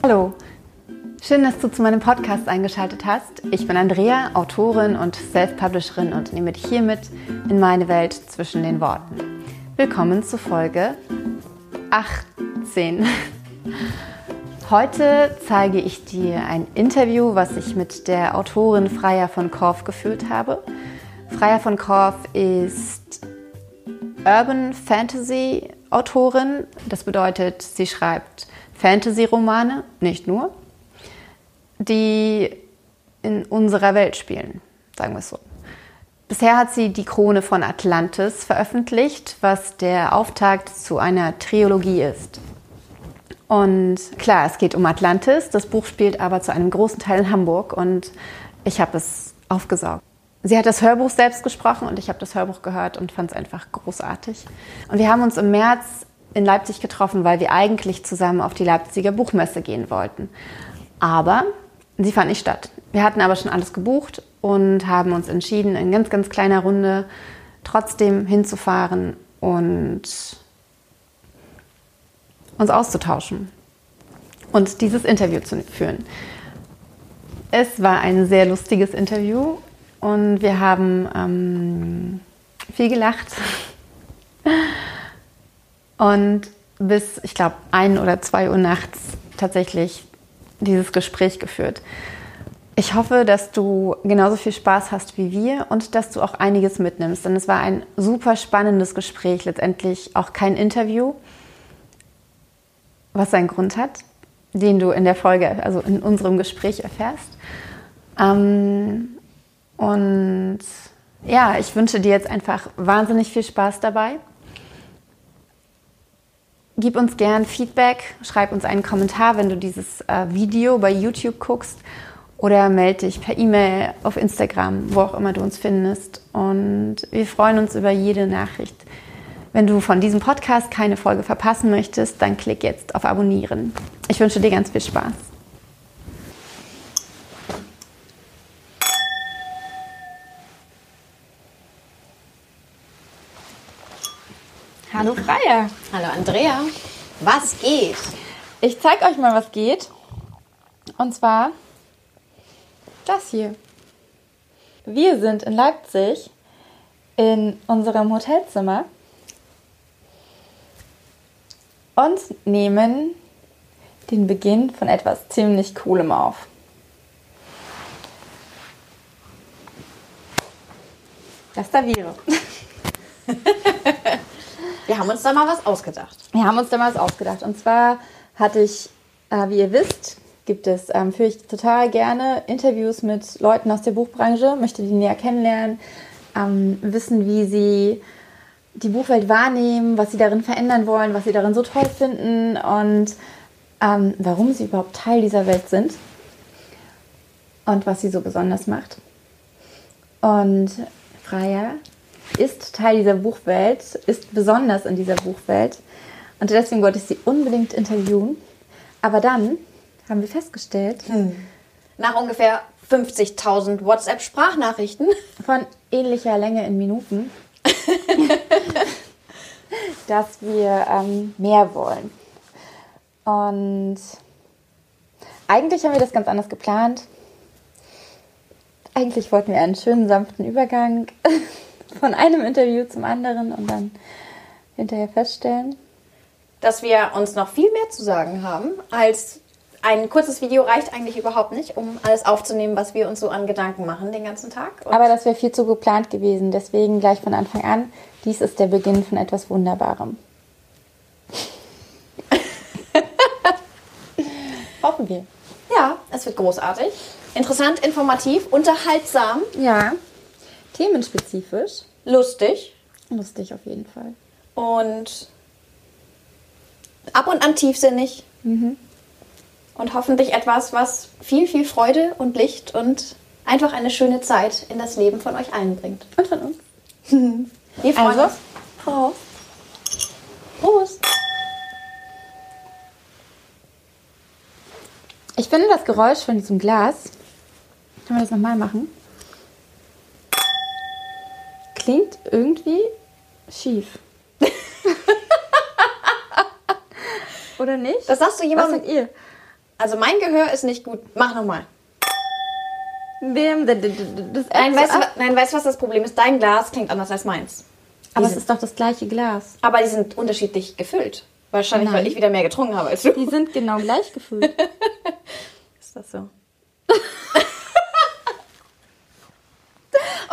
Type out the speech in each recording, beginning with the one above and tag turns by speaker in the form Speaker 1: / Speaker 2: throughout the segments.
Speaker 1: Hallo, schön, dass du zu meinem Podcast eingeschaltet hast. Ich bin Andrea, Autorin und Self-Publisherin und nehme dich hier mit in meine Welt zwischen den Worten. Willkommen zu Folge 18. Heute zeige ich dir ein Interview, was ich mit der Autorin Freya von Korff geführt habe. Freya von Korff ist Urban Fantasy Autorin. Das bedeutet, sie schreibt Fantasy-Romane, nicht nur, die in unserer Welt spielen, sagen wir es so. Bisher hat sie die Krone von Atlantis veröffentlicht, was der Auftakt zu einer Trilogie ist. Und klar, es geht um Atlantis. Das Buch spielt aber zu einem großen Teil in Hamburg und ich habe es aufgesaugt. Sie hat das Hörbuch selbst gesprochen und ich habe das Hörbuch gehört und fand es einfach großartig. Und wir haben uns im März in Leipzig getroffen, weil wir eigentlich zusammen auf die Leipziger Buchmesse gehen wollten. Aber sie fand nicht statt. Wir hatten aber schon alles gebucht und haben uns entschieden, in ganz, ganz kleiner Runde trotzdem hinzufahren und uns auszutauschen und dieses Interview zu führen. Es war ein sehr lustiges Interview und wir haben ähm, viel gelacht und bis, ich glaube, ein oder zwei Uhr nachts tatsächlich dieses Gespräch geführt. Ich hoffe, dass du genauso viel Spaß hast wie wir und dass du auch einiges mitnimmst, denn es war ein super spannendes Gespräch, letztendlich auch kein Interview, was seinen Grund hat, den du in der Folge, also in unserem Gespräch erfährst. Ähm, und ja, ich wünsche dir jetzt einfach wahnsinnig viel Spaß dabei. Gib uns gern Feedback, schreib uns einen Kommentar, wenn du dieses äh, Video bei YouTube guckst oder melde dich per E-Mail auf Instagram, wo auch immer du uns findest. Und wir freuen uns über jede Nachricht. Wenn du von diesem Podcast keine Folge verpassen möchtest, dann klick jetzt auf Abonnieren. Ich wünsche dir ganz viel Spaß. Hallo Freya.
Speaker 2: Hallo Andrea. Was geht?
Speaker 1: Ich zeige euch mal, was geht. Und zwar das hier. Wir sind in Leipzig in unserem Hotelzimmer und nehmen den Beginn von etwas ziemlich Coolem auf. Das da wäre.
Speaker 2: Wir haben uns da mal was ausgedacht.
Speaker 1: Wir haben uns da mal was ausgedacht. Und zwar hatte ich, äh, wie ihr wisst, gibt es, ähm, führe ich total gerne Interviews mit Leuten aus der Buchbranche, möchte die näher kennenlernen, ähm, wissen, wie sie die Buchwelt wahrnehmen, was sie darin verändern wollen, was sie darin so toll finden und ähm, warum sie überhaupt Teil dieser Welt sind und was sie so besonders macht. Und Freya ist Teil dieser Buchwelt, ist besonders in dieser Buchwelt. Und deswegen wollte ich sie unbedingt interviewen. Aber dann haben wir festgestellt, hm.
Speaker 2: nach ungefähr 50.000 WhatsApp-Sprachnachrichten
Speaker 1: von ähnlicher Länge in Minuten, dass wir ähm, mehr wollen. Und eigentlich haben wir das ganz anders geplant. Eigentlich wollten wir einen schönen, sanften Übergang von einem Interview zum anderen und dann hinterher feststellen,
Speaker 2: dass wir uns noch viel mehr zu sagen haben, als ein kurzes Video reicht eigentlich überhaupt nicht, um alles aufzunehmen, was wir uns so an Gedanken machen den ganzen Tag.
Speaker 1: Und Aber das wäre viel zu geplant gewesen. Deswegen gleich von Anfang an, dies ist der Beginn von etwas Wunderbarem.
Speaker 2: Hoffen wir. Ja, es wird großartig. Interessant, informativ, unterhaltsam.
Speaker 1: Ja. Themenspezifisch.
Speaker 2: Lustig.
Speaker 1: Lustig auf jeden Fall.
Speaker 2: Und ab und an tiefsinnig. Mhm. Und hoffentlich etwas, was viel, viel Freude und Licht und einfach eine schöne Zeit in das Leben von euch allen bringt.
Speaker 1: Und von uns.
Speaker 2: Wir freuen also, uns. Prost.
Speaker 1: Prost. Ich finde das Geräusch von diesem Glas. Können wir das nochmal machen? Klingt irgendwie schief. Oder nicht?
Speaker 2: Das sagst du jemandem.
Speaker 1: Was sagt ihr?
Speaker 2: Also mein Gehör ist nicht gut. Mach nochmal. Nein, weißt du, wa- nein, weißt du, was das Problem ist? Dein Glas klingt anders als meins.
Speaker 1: Aber es ist doch das gleiche Glas.
Speaker 2: Aber die sind unterschiedlich gefüllt. Wahrscheinlich, weil
Speaker 1: Nein.
Speaker 2: ich wieder mehr getrunken habe als du.
Speaker 1: Die sind genau gleich gefüllt.
Speaker 2: Ist das so?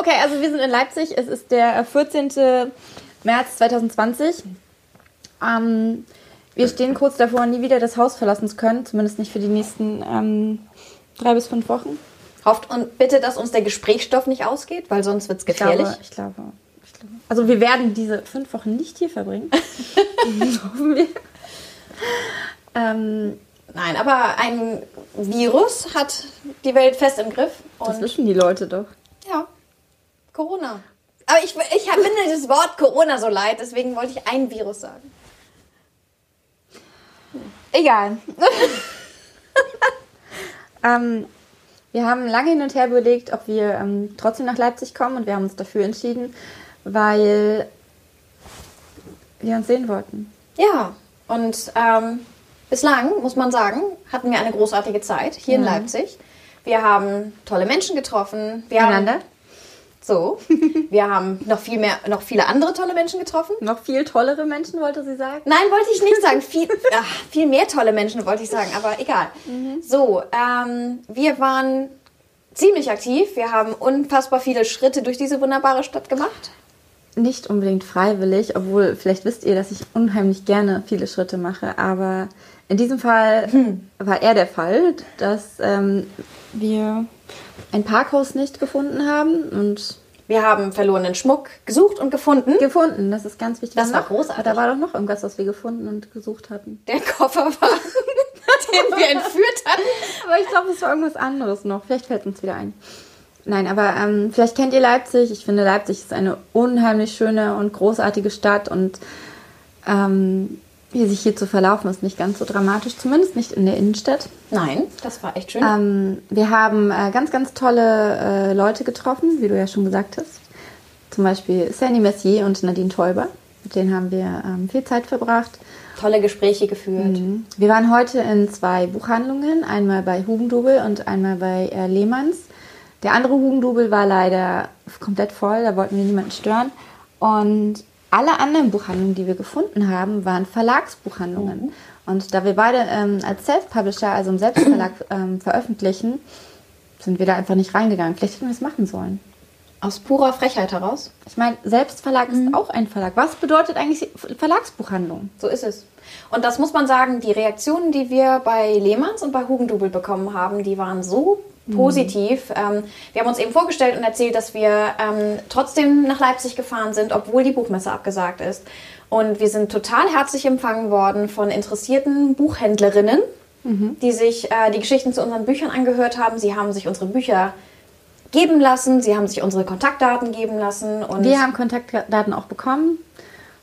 Speaker 1: Okay, also wir sind in Leipzig. Es ist der 14. März 2020. Ähm, wir stehen kurz davor, nie wieder das Haus verlassen zu können. Zumindest nicht für die nächsten ähm, drei bis fünf Wochen.
Speaker 2: Hofft und bitte, dass uns der Gesprächsstoff nicht ausgeht, weil sonst wird es
Speaker 1: Ich
Speaker 2: gefährlich.
Speaker 1: glaube, ich glaube, ich glaube. Also wir werden diese fünf Wochen nicht hier verbringen. Hoffen wir. Ähm,
Speaker 2: Nein, aber ein Virus hat die Welt fest im Griff.
Speaker 1: das wissen die Leute doch.
Speaker 2: Ja, Corona. Aber ich, ich finde das Wort Corona so leid, deswegen wollte ich ein Virus sagen.
Speaker 1: Egal. ähm, wir haben lange hin und her überlegt, ob wir ähm, trotzdem nach Leipzig kommen und wir haben uns dafür entschieden, weil wir uns sehen wollten.
Speaker 2: Ja, und ähm, bislang, muss man sagen, hatten wir eine großartige Zeit hier in
Speaker 1: Ja.
Speaker 2: Leipzig. Wir haben tolle Menschen getroffen. Wir haben,
Speaker 1: Einander.
Speaker 2: So. Wir haben noch viel mehr, noch viele andere tolle Menschen getroffen.
Speaker 1: Noch viel tollere Menschen, wollte sie sagen.
Speaker 2: Nein, wollte ich nicht sagen. Viel, ach, viel mehr tolle Menschen wollte ich sagen, aber egal. So, ähm, wir waren ziemlich aktiv. Wir haben unfassbar viele Schritte durch diese wunderbare Stadt gemacht.
Speaker 1: Nicht unbedingt freiwillig, obwohl vielleicht wisst ihr, dass ich unheimlich gerne viele Schritte mache, aber in diesem Fall war er der Fall, dass ähm, wir ein Parkhaus nicht gefunden haben und
Speaker 2: Wir haben verlorenen Schmuck gesucht und gefunden.
Speaker 1: gefunden. Das ist ganz wichtig.
Speaker 2: Das war
Speaker 1: noch-
Speaker 2: großartig.
Speaker 1: Da war doch noch irgendwas, was wir gefunden und gesucht hatten.
Speaker 2: Der Koffer war, den wir entführt hatten.
Speaker 1: Aber ich glaube, es war irgendwas anderes noch. Vielleicht fällt uns wieder ein. Nein, aber ähm, vielleicht kennt ihr Leipzig. Ich finde, Leipzig ist eine unheimlich schöne und großartige Stadt und ähm, hier sich hier zu verlaufen ist nicht ganz so dramatisch, zumindest nicht in der Innenstadt.
Speaker 2: Nein, das war echt schön.
Speaker 1: Ähm, wir haben äh, ganz, ganz tolle äh, Leute getroffen, wie du ja schon gesagt hast. Zum Beispiel Sandy Messier und Nadine Teuber. Mit denen haben wir ähm, viel Zeit verbracht.
Speaker 2: Tolle Gespräche geführt.
Speaker 1: Wir waren heute in zwei Buchhandlungen, einmal bei Hugendubel und einmal bei äh, Lehmanns. Der andere Hugendubel war leider komplett voll, da wollten wir niemanden stören. Und alle anderen Buchhandlungen, die wir gefunden haben, waren Verlagsbuchhandlungen. Und da wir beide ähm, als Self-Publisher, also im Selbstverlag, ähm, veröffentlichen, sind wir da einfach nicht reingegangen. Vielleicht hätten wir es machen sollen.
Speaker 2: Aus purer Frechheit heraus.
Speaker 1: Ich meine, Selbstverlag ist auch ein Verlag. Was bedeutet eigentlich Verlagsbuchhandlung?
Speaker 2: So ist es. Und das muss man sagen, die Reaktionen, die wir bei Lehmanns und bei Hugendubel bekommen haben, die waren so positiv. Ähm, wir haben uns eben vorgestellt und erzählt, dass wir ähm, trotzdem nach Leipzig gefahren sind, obwohl die Buchmesse abgesagt ist. Und wir sind total herzlich empfangen worden von interessierten Buchhändlerinnen, die sich äh, die Geschichten zu unseren Büchern angehört haben. Sie haben sich unsere Bücher geben lassen, sie haben sich unsere Kontaktdaten geben lassen und
Speaker 1: Wir haben Kontaktdaten auch bekommen.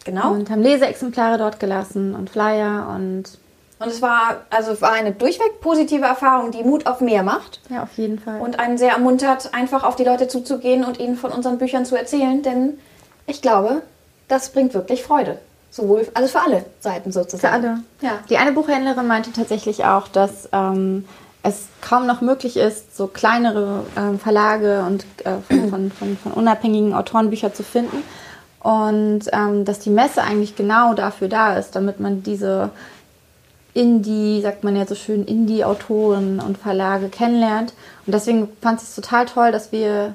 Speaker 2: genau.
Speaker 1: Und haben Leseexemplare dort gelassen und Flyer und
Speaker 2: Und es war also war eine durchweg positive Erfahrung, die Mut auf mehr macht
Speaker 1: ja, auf jeden Fall.
Speaker 2: und einen sehr ermuntert, einfach auf die Leute zuzugehen und ihnen von unseren Büchern zu erzählen, denn ich glaube, das bringt wirklich Freude. Sowohl, also für alle Seiten sozusagen.
Speaker 1: für alle.
Speaker 2: Ja.
Speaker 1: Die eine Buchhändlerin meinte tatsächlich auch, dass ähm, es kaum noch möglich ist, so kleinere ähm, Verlage und äh, von, von, von, von unabhängigen Autoren Bücher zu finden. Und ähm, dass die Messe eigentlich genau dafür da ist, damit man diese Indie, sagt man ja so schön, Indie-Autoren und Verlage kennenlernt. Und deswegen fand ich es total toll, dass wir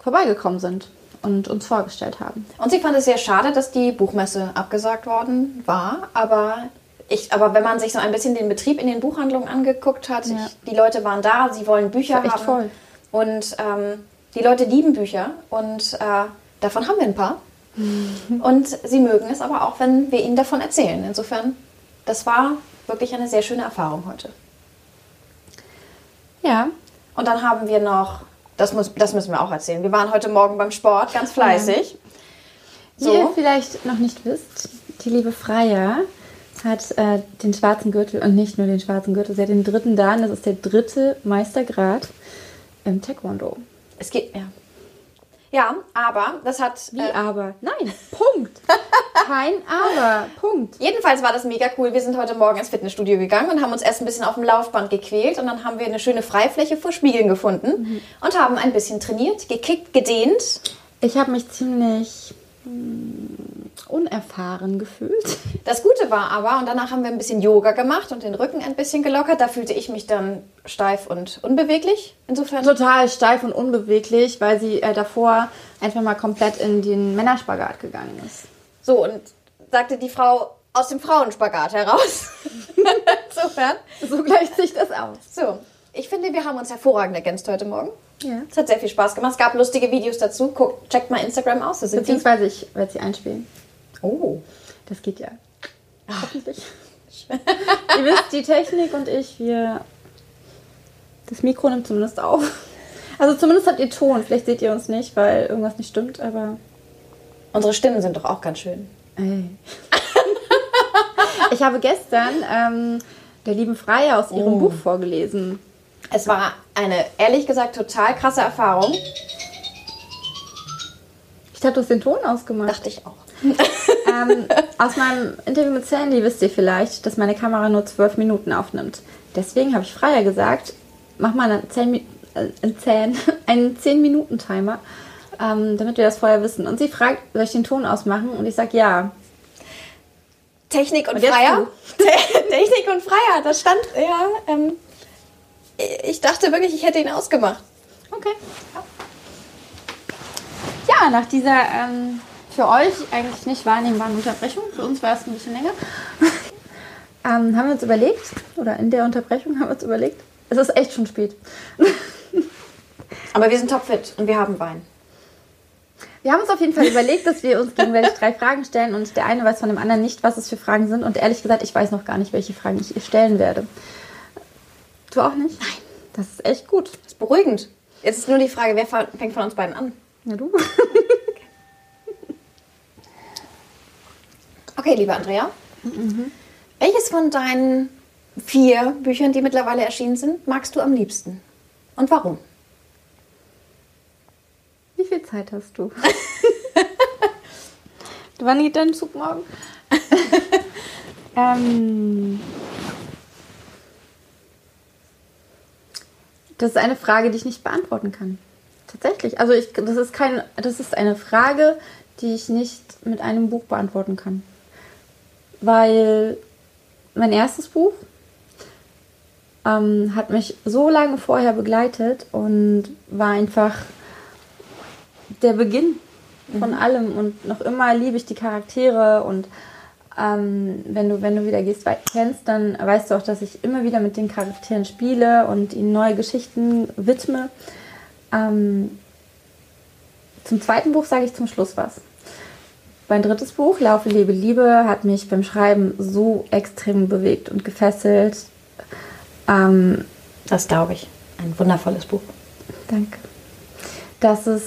Speaker 1: vorbeigekommen sind und uns vorgestellt haben.
Speaker 2: Und sie fand es sehr schade, dass die Buchmesse abgesagt worden war, aber ich, aber wenn man sich so ein bisschen den Betrieb in den Buchhandlungen angeguckt hat,
Speaker 1: Ja.
Speaker 2: ich, die Leute waren da, sie wollen Bücher haben
Speaker 1: voll.
Speaker 2: und ähm, die Leute lieben Bücher und äh, davon haben wir ein paar. Und sie mögen es aber auch, wenn wir ihnen davon erzählen. Insofern, das war wirklich eine sehr schöne Erfahrung heute.
Speaker 1: Ja,
Speaker 2: Und dann haben wir noch, das, muss, das müssen wir auch erzählen, wir waren heute Morgen beim Sport, ganz fleißig.
Speaker 1: Wie ihr
Speaker 2: So.
Speaker 1: vielleicht noch nicht wisst, die liebe Freya hat äh, den schwarzen Gürtel und nicht nur den schwarzen Gürtel, sie hat den dritten Dan, das ist der dritte Meistergrad im Taekwondo.
Speaker 2: Es geht, ja. Ja, aber das hat.
Speaker 1: Wie
Speaker 2: äh,
Speaker 1: aber? Nein, Punkt. Kein aber, Punkt.
Speaker 2: Jedenfalls war das mega cool. Wir sind heute Morgen ins Fitnessstudio gegangen und haben uns erst ein bisschen auf dem Laufband gequält und dann haben wir eine schöne Freifläche vor Spiegeln gefunden und haben ein bisschen trainiert, gekickt, gedehnt.
Speaker 1: Ich habe mich ziemlich unerfahren gefühlt.
Speaker 2: Das Gute war aber, und danach haben wir ein bisschen Yoga gemacht und den Rücken ein bisschen gelockert. Da fühlte ich mich dann steif und unbeweglich. Insofern.
Speaker 1: Total steif und unbeweglich, weil sie äh, davor einfach mal komplett in den Männerspagat gegangen ist.
Speaker 2: So, und sagte die Frau aus dem Frauenspagat heraus. Insofern.
Speaker 1: So gleicht sich das aus.
Speaker 2: So, ich finde, wir haben uns hervorragend ergänzt heute Morgen.
Speaker 1: Ja.
Speaker 2: Es hat sehr viel Spaß gemacht. Es gab lustige Videos dazu. Guckt, checkt mal Instagram aus. Das sind die.
Speaker 1: Beziehungsweise ich werde sie einspielen.
Speaker 2: Oh.
Speaker 1: Das geht ja. Hoffentlich. Ihr wisst, die Technik und ich, wir. Das Mikro nimmt zumindest auf. Also zumindest habt ihr Ton. Vielleicht seht ihr uns nicht, weil irgendwas nicht stimmt, aber.
Speaker 2: Unsere Stimmen sind doch auch ganz schön.
Speaker 1: Ey. ich habe gestern ähm, der lieben Freya aus ihrem Buch vorgelesen.
Speaker 2: Es war eine, ehrlich gesagt, total krasse Erfahrung.
Speaker 1: Ich habe das den Ton ausgemacht.
Speaker 2: Dachte ich auch.
Speaker 1: ähm, aus meinem Interview mit Sandy wisst ihr vielleicht, dass meine Kamera nur zwölf Minuten aufnimmt. Deswegen habe ich Freier gesagt, mach mal einen 10, Mi- äh, einen 10, einen 10 Minuten Timer, ähm, damit wir das vorher wissen. Und sie fragt, soll ich den Ton ausmachen? Und ich sage ja.
Speaker 2: Technik und,
Speaker 1: jetzt
Speaker 2: Freier. Te- Technik und Freier, das stand, ja. Ähm, ich dachte wirklich, ich hätte ihn ausgemacht.
Speaker 1: Okay. Ja, nach dieser ähm, für euch eigentlich nicht wahrnehmbaren Unterbrechung, für uns war es ein bisschen länger, ähm, haben wir uns überlegt, oder in der Unterbrechung haben wir uns überlegt, es ist echt schon spät.
Speaker 2: Aber wir sind topfit und wir haben Wein.
Speaker 1: Wir haben uns auf jeden Fall überlegt, dass wir uns gegenseitig drei Fragen stellen und der eine weiß von dem anderen nicht, was es für Fragen sind. Und ehrlich gesagt, ich weiß noch gar nicht, welche Fragen ich ihr stellen werde. Du auch nicht? Nein. Das ist echt gut.
Speaker 2: Das ist beruhigend. Jetzt ist nur die Frage, wer fängt von uns beiden an?
Speaker 1: Ja, du.
Speaker 2: Okay, liebe Andrea. Welches von deinen vier Büchern, die mittlerweile erschienen sind, magst du am liebsten? Und warum?
Speaker 1: Wie viel Zeit hast du? Wann geht dein Zug morgen? ähm, das ist eine Frage, die ich nicht beantworten kann. Tatsächlich. Also ich, das ist kein, das ist eine Frage, die ich nicht mit einem Buch beantworten kann. Weil mein erstes Buch ähm, hat mich so lange vorher begleitet und war einfach der Beginn von allem und noch immer liebe ich die Charaktere und ähm, wenn du wenn du wieder gehst kennst, dann weißt du auch, dass ich immer wieder mit den Charakteren spiele und ihnen neue Geschichten widme. Ähm, zum zweiten Buch sage ich zum Schluss was. Mein drittes Buch, Laufe, Lebe, Liebe, hat mich beim Schreiben so extrem bewegt und gefesselt. Ähm,
Speaker 2: Das glaube ich. Ein wundervolles Buch.
Speaker 1: Danke. Dass es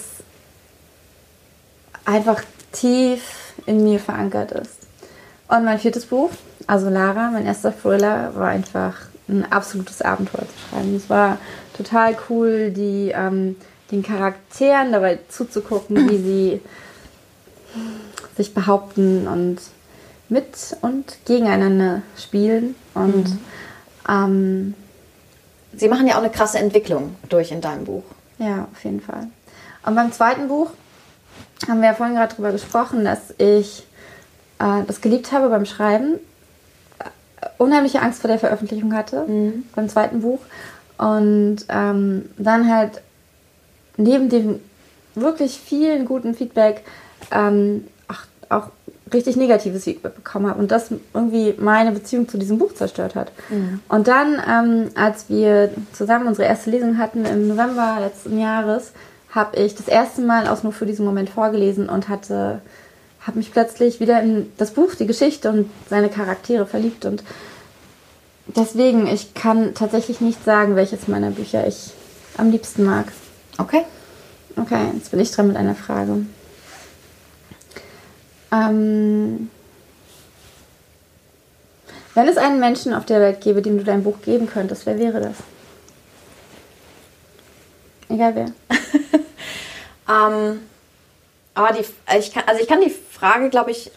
Speaker 1: einfach tief in mir verankert ist. Und mein viertes Buch, also Lara, mein erster Thriller, war einfach ein absolutes Abenteuer zu schreiben. Es war total cool, die, ähm, den Charakteren dabei zuzugucken, wie sie sich behaupten und mit und gegeneinander spielen. Und ähm,
Speaker 2: Sie machen ja auch eine krasse Entwicklung durch in deinem Buch.
Speaker 1: Ja, auf jeden Fall. Und beim zweiten Buch haben wir ja vorhin gerade drüber gesprochen, dass ich äh, das geliebt habe beim Schreiben, äh, unheimliche Angst vor der Veröffentlichung hatte, beim zweiten Buch. Und ähm, dann halt neben dem wirklich vielen guten Feedback ähm, auch, auch richtig negatives Feedback bekommen habe und das irgendwie meine Beziehung zu diesem Buch zerstört hat. Und dann, ähm, als wir zusammen unsere erste Lesung hatten im November letzten Jahres, habe ich das erste Mal aus nur für diesen Moment vorgelesen und hatte, habe mich plötzlich wieder in das Buch, die Geschichte und seine Charaktere verliebt und deswegen, ich kann tatsächlich nicht sagen, welches meiner Bücher ich am liebsten mag.
Speaker 2: Okay.
Speaker 1: Okay, jetzt bin ich dran mit einer Frage. Ähm, wenn es einen Menschen auf der Welt gäbe, dem du dein Buch geben könntest, wer wäre das? Egal wer.
Speaker 2: Ähm, Aber die, ich kann, also ich kann die Frage, glaube ich,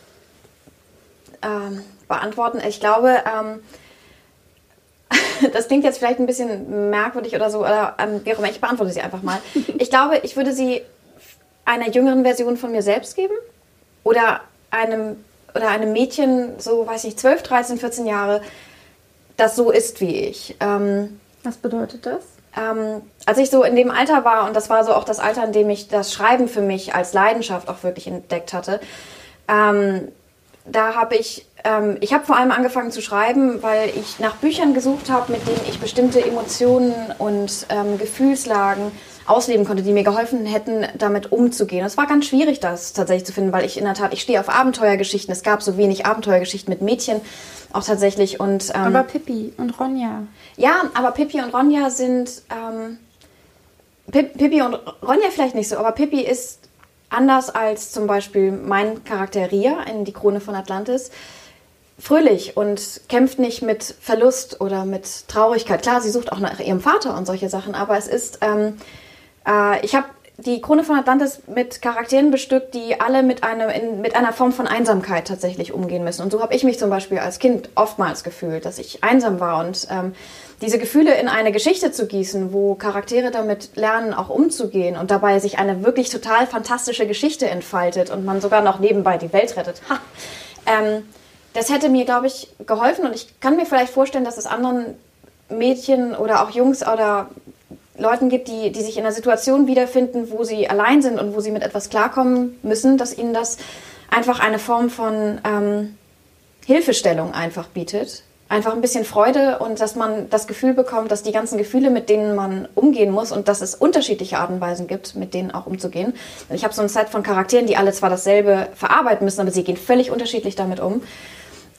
Speaker 2: ähm, beantworten. Ich glaube, ähm, das klingt jetzt vielleicht ein bisschen merkwürdig oder so, oder ähm, wie auch immer, ich beantworte sie einfach mal. Ich glaube, ich würde sie einer jüngeren Version von mir selbst geben oder einem, oder einem Mädchen, so weiß ich, 12, 13, 14 Jahre, das so ist wie ich. Ähm,
Speaker 1: Was bedeutet das?
Speaker 2: Ähm, als ich so in dem Alter war, und das war so auch das Alter, in dem ich das Schreiben für mich als Leidenschaft auch wirklich entdeckt hatte, ähm, da habe ich, ähm, ich habe vor allem angefangen zu schreiben, weil ich nach Büchern gesucht habe, mit denen ich bestimmte Emotionen und ähm, Gefühlslagen ausleben konnte, die mir geholfen hätten, damit umzugehen. Es war ganz schwierig, das tatsächlich zu finden, weil ich in der Tat, ich stehe auf Abenteuergeschichten. Es gab so wenig Abenteuergeschichten mit Mädchen auch tatsächlich. Und,
Speaker 1: ähm, aber Pippi und Ronja.
Speaker 2: Ja, aber Pippi und Ronja sind. Ähm, Pippi und Ronja vielleicht nicht so, aber Pippi ist anders als zum Beispiel mein Charakter Ria in Die Krone von Atlantis fröhlich und kämpft nicht mit Verlust oder mit Traurigkeit. Klar, sie sucht auch nach ihrem Vater und solche Sachen, aber es ist, ähm, äh, ich habe die Krone von Atlantis mit Charakteren bestückt, die alle mit, einem, in, mit einer Form von Einsamkeit tatsächlich umgehen müssen. Und so habe ich mich zum Beispiel als Kind oftmals gefühlt, dass ich einsam war. Und ähm, diese Gefühle in eine Geschichte zu gießen, wo Charaktere damit lernen, auch umzugehen und dabei sich eine wirklich total fantastische Geschichte entfaltet und man sogar noch nebenbei die Welt rettet. Ha. Ähm, das hätte mir, glaube ich, geholfen und ich kann mir vielleicht vorstellen, dass es anderen Mädchen oder auch Jungs oder Leuten gibt, die, die sich in einer Situation wiederfinden, wo sie allein sind und wo sie mit etwas klarkommen müssen, dass ihnen das einfach eine Form von ähm, Hilfestellung einfach bietet. Einfach ein bisschen Freude und dass man das Gefühl bekommt, dass die ganzen Gefühle, mit denen man umgehen muss und dass es unterschiedliche Arten und Weisen gibt, mit denen auch umzugehen. Ich habe so ein Set von Charakteren, die alle zwar dasselbe verarbeiten müssen, aber sie gehen völlig unterschiedlich damit um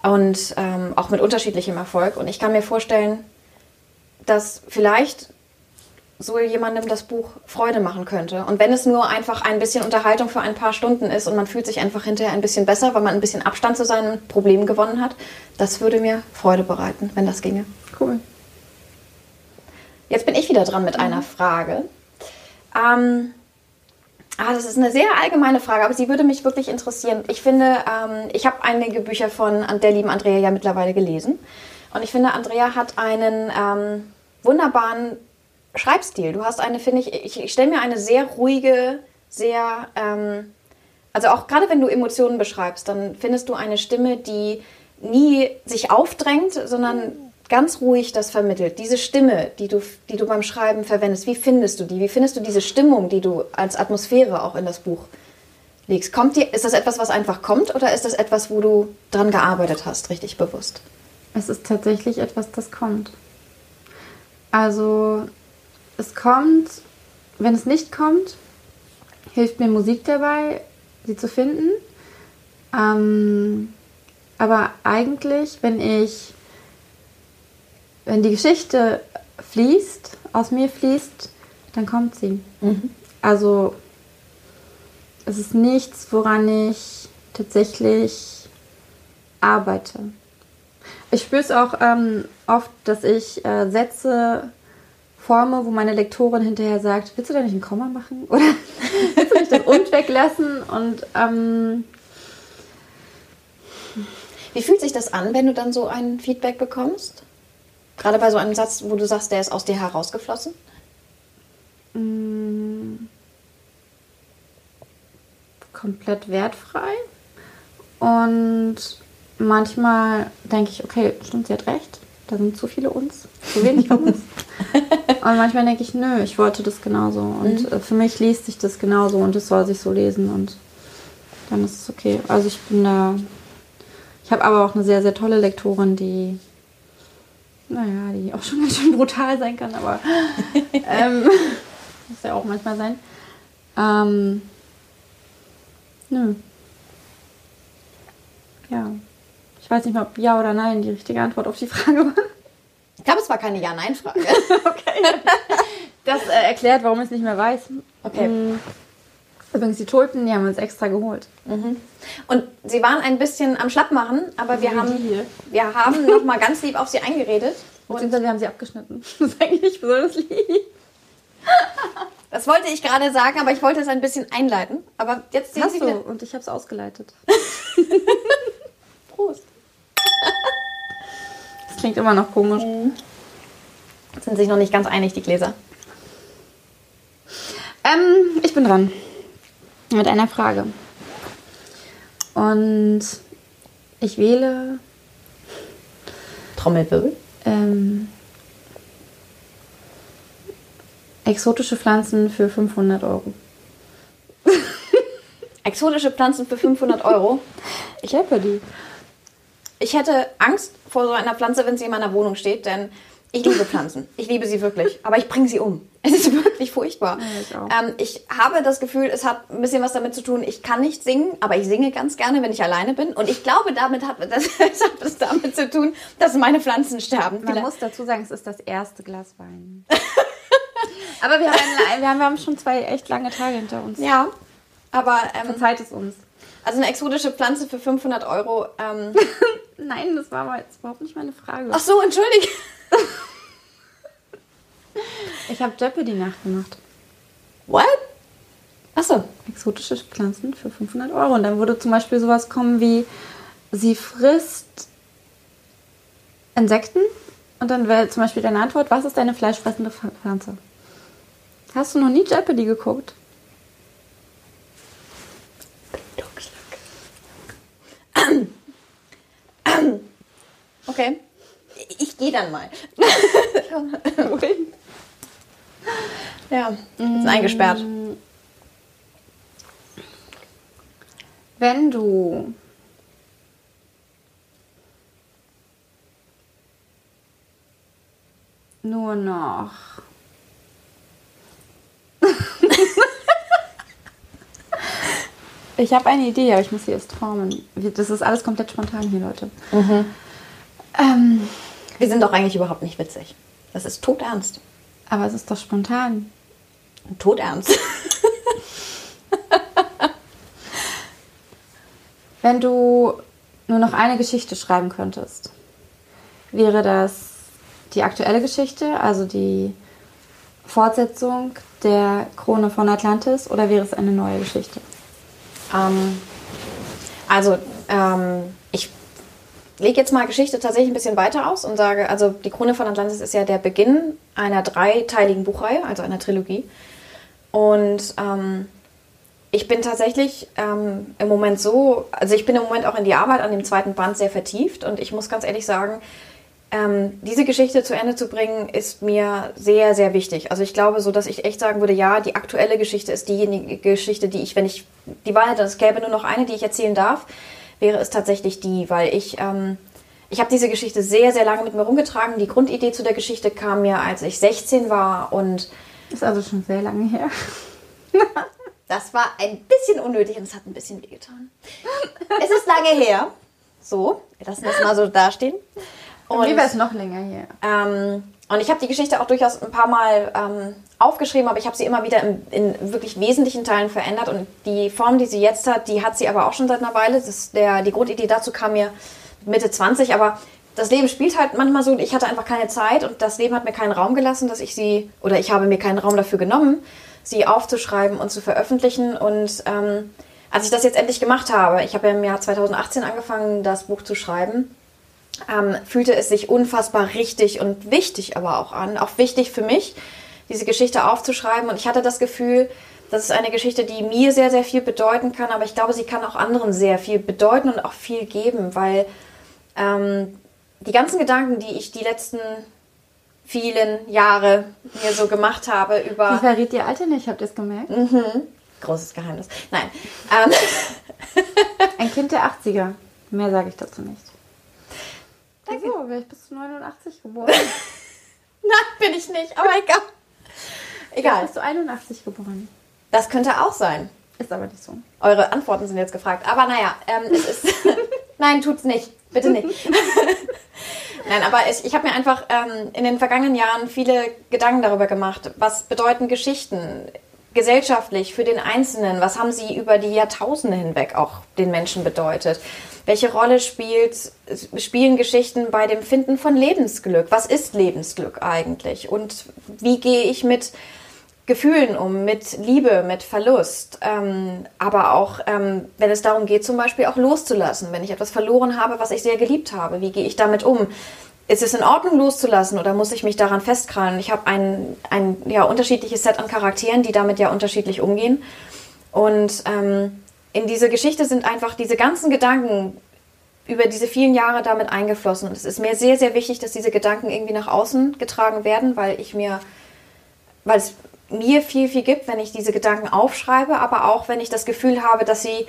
Speaker 2: und ähm, auch mit unterschiedlichem Erfolg. Und ich kann mir vorstellen, dass vielleicht so jemandem das Buch Freude machen könnte. Und wenn es nur einfach ein bisschen Unterhaltung für ein paar Stunden ist und man fühlt sich einfach hinterher ein bisschen besser, weil man ein bisschen Abstand zu seinen Problemen gewonnen hat, das würde mir Freude bereiten, wenn das ginge.
Speaker 1: Cool.
Speaker 2: Jetzt bin ich wieder dran mit mhm. einer Frage. Ähm, ah, das ist eine sehr allgemeine Frage, aber sie würde mich wirklich interessieren. Ich finde, ähm, ich habe einige Bücher von der lieben Andrea ja mittlerweile gelesen. Und ich finde, Andrea hat einen ähm, wunderbaren Schreibstil. Du hast eine, finde ich, ich, ich stelle mir eine sehr ruhige, sehr, ähm, also auch gerade wenn du Emotionen beschreibst, dann findest du eine Stimme, die nie sich aufdrängt, sondern ganz ruhig das vermittelt. Diese Stimme, die du, die du beim Schreiben verwendest, wie findest du die? Wie findest du diese Stimmung, die du als Atmosphäre auch in das Buch legst? Kommt dir, ist das etwas, was einfach kommt oder ist das etwas, wo du dran gearbeitet hast, richtig bewusst?
Speaker 1: Es ist tatsächlich etwas, das kommt. Also es kommt, wenn es nicht kommt, hilft mir Musik dabei, sie zu finden. Ähm, aber eigentlich, wenn ich, wenn die Geschichte fließt, aus mir fließt, dann kommt sie. Mhm. Also es ist nichts, woran ich tatsächlich arbeite. Ich spüre es auch ähm, oft, dass ich äh, Sätze forme, wo meine Lektorin hinterher sagt, willst du da nicht ein Komma machen? Oder willst du nicht das und weglassen? Und ähm,
Speaker 2: wie fühlt sich das an, wenn du dann so ein Feedback bekommst? Gerade bei so einem Satz, wo du sagst, der ist aus dir herausgeflossen?
Speaker 1: Mm, komplett wertfrei. Und manchmal denke ich, okay, stimmt, sie hat recht. Da sind zu viele uns, zu wenig uns. und manchmal denke ich, nö, ich wollte das genauso. Und mhm. Äh, für mich liest sich das genauso und es soll sich so lesen und dann ist es okay. Also ich bin da. Ich habe aber auch eine sehr, sehr tolle Lektorin, die, naja, die auch schon ganz schön brutal sein kann, aber ähm, muss ja auch manchmal sein. Ähm, nö. Ja. Ich weiß nicht mal, ob Ja oder Nein die richtige Antwort auf die Frage war.
Speaker 2: Ich glaube, es war keine Ja-Nein-Frage.
Speaker 1: okay. Das äh, erklärt, warum ich es nicht mehr weiß. Okay. Mhm. Übrigens, die Tulpen, die haben wir uns extra geholt.
Speaker 2: Mhm. Und sie waren ein bisschen am Schlappmachen, aber wir haben, wir haben noch mal ganz lieb auf sie eingeredet.
Speaker 1: Beziehungsweise wir haben sie abgeschnitten. Das ist eigentlich nicht besonders lieb.
Speaker 2: Das wollte ich gerade sagen, aber ich wollte es ein bisschen einleiten. Aber jetzt sehen
Speaker 1: Hast
Speaker 2: Sie
Speaker 1: du und ich habe es ausgeleitet.
Speaker 2: Prost.
Speaker 1: Das klingt immer noch komisch.
Speaker 2: Sind sich noch nicht ganz einig, die Gläser.
Speaker 1: Ähm, ich bin dran. Mit einer Frage. Und ich wähle
Speaker 2: Trommelwirbel.
Speaker 1: ähm, exotische Pflanzen für 500 Euro.
Speaker 2: Exotische Pflanzen für 500 Euro.
Speaker 1: Ich helfe die.
Speaker 2: Ich hätte Angst vor so einer Pflanze, wenn sie in meiner Wohnung steht, denn ich liebe Pflanzen. Ich liebe sie wirklich. Aber ich bringe sie um. Es ist wirklich furchtbar.
Speaker 1: Ja, ich
Speaker 2: ähm, ich habe das Gefühl, es hat ein bisschen was damit zu tun, ich kann nicht singen, aber ich singe ganz gerne, wenn ich alleine bin. Und ich glaube, damit hat das, es hat es damit zu tun, dass meine Pflanzen sterben.
Speaker 1: Man
Speaker 2: Vielleicht-
Speaker 1: muss dazu sagen, es ist das erste Glas Wein. Aber wir haben, wir, haben, wir haben schon zwei echt lange Tage hinter uns.
Speaker 2: Ja, aber ähm,
Speaker 1: Verzeiht es uns.
Speaker 2: Also eine exotische Pflanze für 500 Euro. Ähm,
Speaker 1: Nein, das war aber jetzt überhaupt nicht meine Frage.
Speaker 2: ach so, entschuldige.
Speaker 1: Ich habe Jeopardy nachgemacht.
Speaker 2: What? Ach so.
Speaker 1: Exotische Pflanzen für 500 Euro. Und dann würde zum Beispiel sowas kommen wie, sie frisst Insekten. Und dann wäre zum Beispiel deine Antwort, was ist deine fleischfressende Pf- Pflanze? Hast du noch nie Jeopardy geguckt?
Speaker 2: Okay. Ich gehe dann mal. ja, ist eingesperrt.
Speaker 1: Wenn du nur noch Ich habe eine Idee, aber ich muss sie erst formen. Das ist alles komplett spontan hier, Leute. Ähm,
Speaker 2: Wir sind doch eigentlich überhaupt nicht witzig. Das ist todernst.
Speaker 1: aber es ist doch spontan.
Speaker 2: Todernst.
Speaker 1: Wenn du nur noch eine Geschichte schreiben könntest, wäre das die aktuelle Geschichte, also die Fortsetzung der Krone von Atlantis, oder wäre es eine neue Geschichte?
Speaker 2: Ähm, also, ähm, ich lege jetzt mal Geschichte tatsächlich ein bisschen weiter aus und sage, also die Krone von Atlantis ist ja der Beginn einer dreiteiligen Buchreihe, also einer Trilogie. Und ähm, ich bin tatsächlich ähm, im Moment so, also ich bin im Moment auch in die Arbeit an dem zweiten Band sehr vertieft und ich muss ganz ehrlich sagen, ähm, diese Geschichte zu Ende zu bringen, ist mir sehr, sehr wichtig. Also ich glaube so, dass ich echt sagen würde, ja, die aktuelle Geschichte ist diejenige Geschichte, die ich, wenn ich die Wahl hätte, es gäbe nur noch eine, die ich erzählen darf, wäre es tatsächlich die, weil ich, ähm, ich habe diese Geschichte sehr, sehr lange mit mir rumgetragen. Die Grundidee zu der Geschichte kam mir, als ich 16 war und
Speaker 1: Ist also schon sehr lange her.
Speaker 2: das war ein bisschen unnötig und es hat ein bisschen wehgetan. es ist lange her. So, wir lassen das mal so dastehen.
Speaker 1: Und mir wäre es noch länger her.
Speaker 2: Ähm, und ich habe die Geschichte auch durchaus ein paar Mal ähm, aufgeschrieben, aber ich habe sie immer wieder in, in wirklich wesentlichen Teilen verändert. Und die Form, die sie jetzt hat, die hat sie aber auch schon seit einer Weile. Das der, die Grundidee dazu kam mir Mitte 20, aber das Leben spielt halt manchmal so, ich hatte einfach keine Zeit und das Leben hat mir keinen Raum gelassen, dass ich sie, oder ich habe mir keinen Raum dafür genommen, sie aufzuschreiben und zu veröffentlichen. Und ähm, als ich das jetzt endlich gemacht habe, ich habe ja im Jahr 2018 angefangen, das Buch zu schreiben, ähm, fühlte es sich unfassbar richtig und wichtig aber auch an. Auch wichtig für mich, diese Geschichte aufzuschreiben. Und ich hatte das Gefühl, das ist eine Geschichte, die mir sehr, sehr viel bedeuten kann, aber ich glaube, sie kann auch anderen sehr viel bedeuten und auch viel geben, weil ähm, die ganzen Gedanken, die ich die letzten vielen Jahre mir so gemacht habe
Speaker 1: Ich
Speaker 2: über...
Speaker 1: verrät ihr Alter nicht, habt ihr es gemerkt?
Speaker 2: Großes Geheimnis. Nein. Ähm,
Speaker 1: Ein Kind der 80er. Mehr sage ich dazu nicht. Danke. So, wäre ich bis zu 89 geboren.
Speaker 2: nein, bin ich nicht, aber egal. Egal.
Speaker 1: Bist du 81 geboren?
Speaker 2: Das könnte auch sein.
Speaker 1: Ist aber nicht so.
Speaker 2: Eure Antworten sind jetzt gefragt. Aber naja, ähm, es ist. Nein, tut's nicht. Bitte nicht. Nein, aber ich, ich habe mir einfach ähm, in den vergangenen Jahren viele Gedanken darüber gemacht. Was bedeuten Geschichten gesellschaftlich für den Einzelnen? Was haben sie über die Jahrtausende hinweg auch den Menschen bedeutet? Welche Rolle spielt, spielen Geschichten bei dem Finden von Lebensglück? Was ist Lebensglück eigentlich? Und wie gehe ich mit Gefühlen um, mit Liebe, mit Verlust, ähm, aber auch, ähm, wenn es darum geht, zum Beispiel auch loszulassen, wenn ich etwas verloren habe, was ich sehr geliebt habe, wie gehe ich damit um? Ist es in Ordnung loszulassen oder muss ich mich daran festkrallen? Ich habe ein, ein ja, unterschiedliches Set an Charakteren, die damit ja unterschiedlich umgehen. Und ähm, in diese Geschichte sind einfach diese ganzen Gedanken über diese vielen Jahre damit eingeflossen. Und es ist mir sehr, sehr wichtig, dass diese Gedanken irgendwie nach außen getragen werden, weil ich mir, weil es mir viel, viel gibt, wenn ich diese Gedanken aufschreibe, aber auch wenn ich das Gefühl habe, dass sie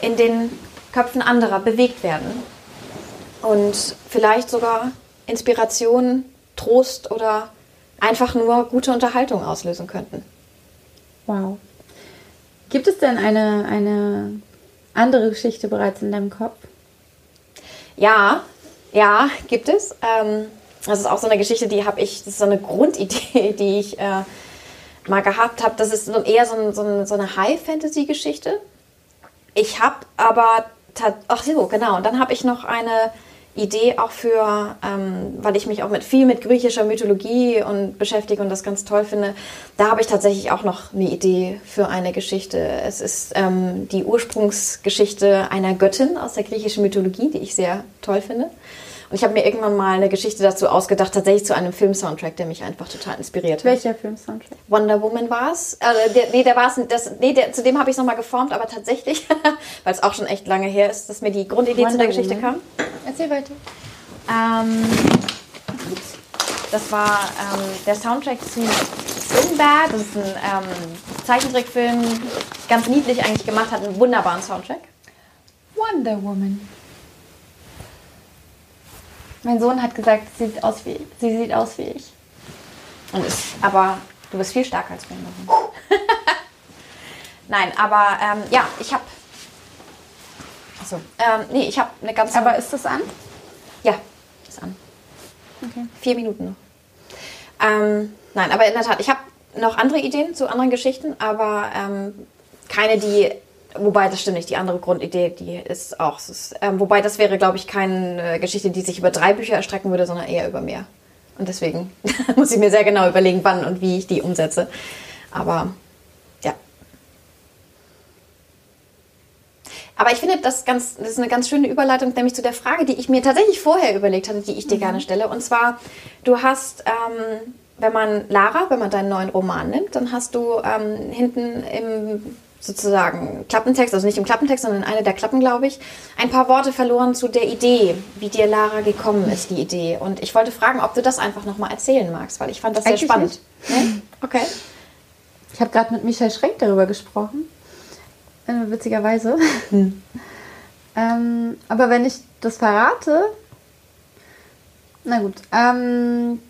Speaker 2: in den Köpfen anderer bewegt werden und vielleicht sogar Inspiration, Trost oder einfach nur gute Unterhaltung auslösen könnten.
Speaker 1: Wow. Gibt es denn eine, eine andere Geschichte bereits in deinem Kopf?
Speaker 2: Ja, ja, gibt es. Ähm, das ist auch so eine Geschichte, die habe ich, das ist so eine Grundidee, die ich äh, mal gehabt habe. Das ist eher so, ein, so, ein, so eine High-Fantasy-Geschichte. Ich habe aber, ach so, genau, und dann habe ich noch eine Idee auch für, ähm, weil ich mich auch mit viel mit griechischer Mythologie und beschäftige und das ganz toll finde. Da habe ich tatsächlich auch noch eine Idee für eine Geschichte. Es ist ähm, die Ursprungsgeschichte einer Göttin aus der griechischen Mythologie, die ich sehr toll finde. Und ich habe mir irgendwann mal eine Geschichte dazu ausgedacht, tatsächlich zu einem Film-Soundtrack, der mich einfach total inspiriert hat.
Speaker 1: Welcher Film-Soundtrack?
Speaker 2: Wonder Woman war es. Der, nee, der war es. Nee, der, zu dem habe ich es nochmal geformt, aber tatsächlich, weil es auch schon echt lange her ist, dass mir die Grundidee Wonder zu der Geschichte Woman. kam.
Speaker 1: Erzähl weiter.
Speaker 2: Ähm, das war ähm, der Soundtrack zu Sinbad. Das ist ein ähm, Zeichentrickfilm, ganz niedlich eigentlich gemacht, hat einen wunderbaren Soundtrack.
Speaker 1: Wonder Woman. Mein Sohn hat gesagt, sie sieht aus wie, sie sieht aus wie ich.
Speaker 2: Und ist, aber du bist viel stärker als Wonder Woman. Nein, aber ähm, ja, ich habe. Achso, ähm, nee, ich habe eine ganz.
Speaker 1: Aber ist das an?
Speaker 2: Ja, ist an. Okay. Vier Minuten noch. Ähm, nein, aber in der Tat, ich habe noch andere Ideen zu anderen Geschichten, aber ähm, keine, die Wobei, das stimmt nicht. Die andere Grundidee, die ist auch. Ist, ähm, wobei, das wäre, glaube ich, keine Geschichte, die sich über drei Bücher erstrecken würde, sondern eher über mehr. Und deswegen muss ich mir sehr genau überlegen, wann und wie ich die umsetze. Aber ja. Aber ich finde, das, ganz, das ist eine ganz schöne Überleitung, nämlich zu der Frage, die ich mir tatsächlich vorher überlegt hatte, die ich dir mhm. gerne stelle. Und zwar, du hast, ähm, wenn man Lara, wenn man deinen neuen Roman nimmt, dann hast du ähm, hinten im sozusagen Klappentext, also nicht im Klappentext, sondern in einer der Klappen, glaube ich, ein paar Worte verloren zu der Idee, wie dir Lara gekommen ist, die Idee. Und ich wollte fragen, ob du das einfach nochmal erzählen magst, weil ich fand das Eigentlich sehr spannend.
Speaker 1: Nee? Okay. Ich habe gerade mit Michael Schrenk darüber gesprochen, äh, witzigerweise. Hm. ähm, aber wenn ich das verrate, na gut, ähm,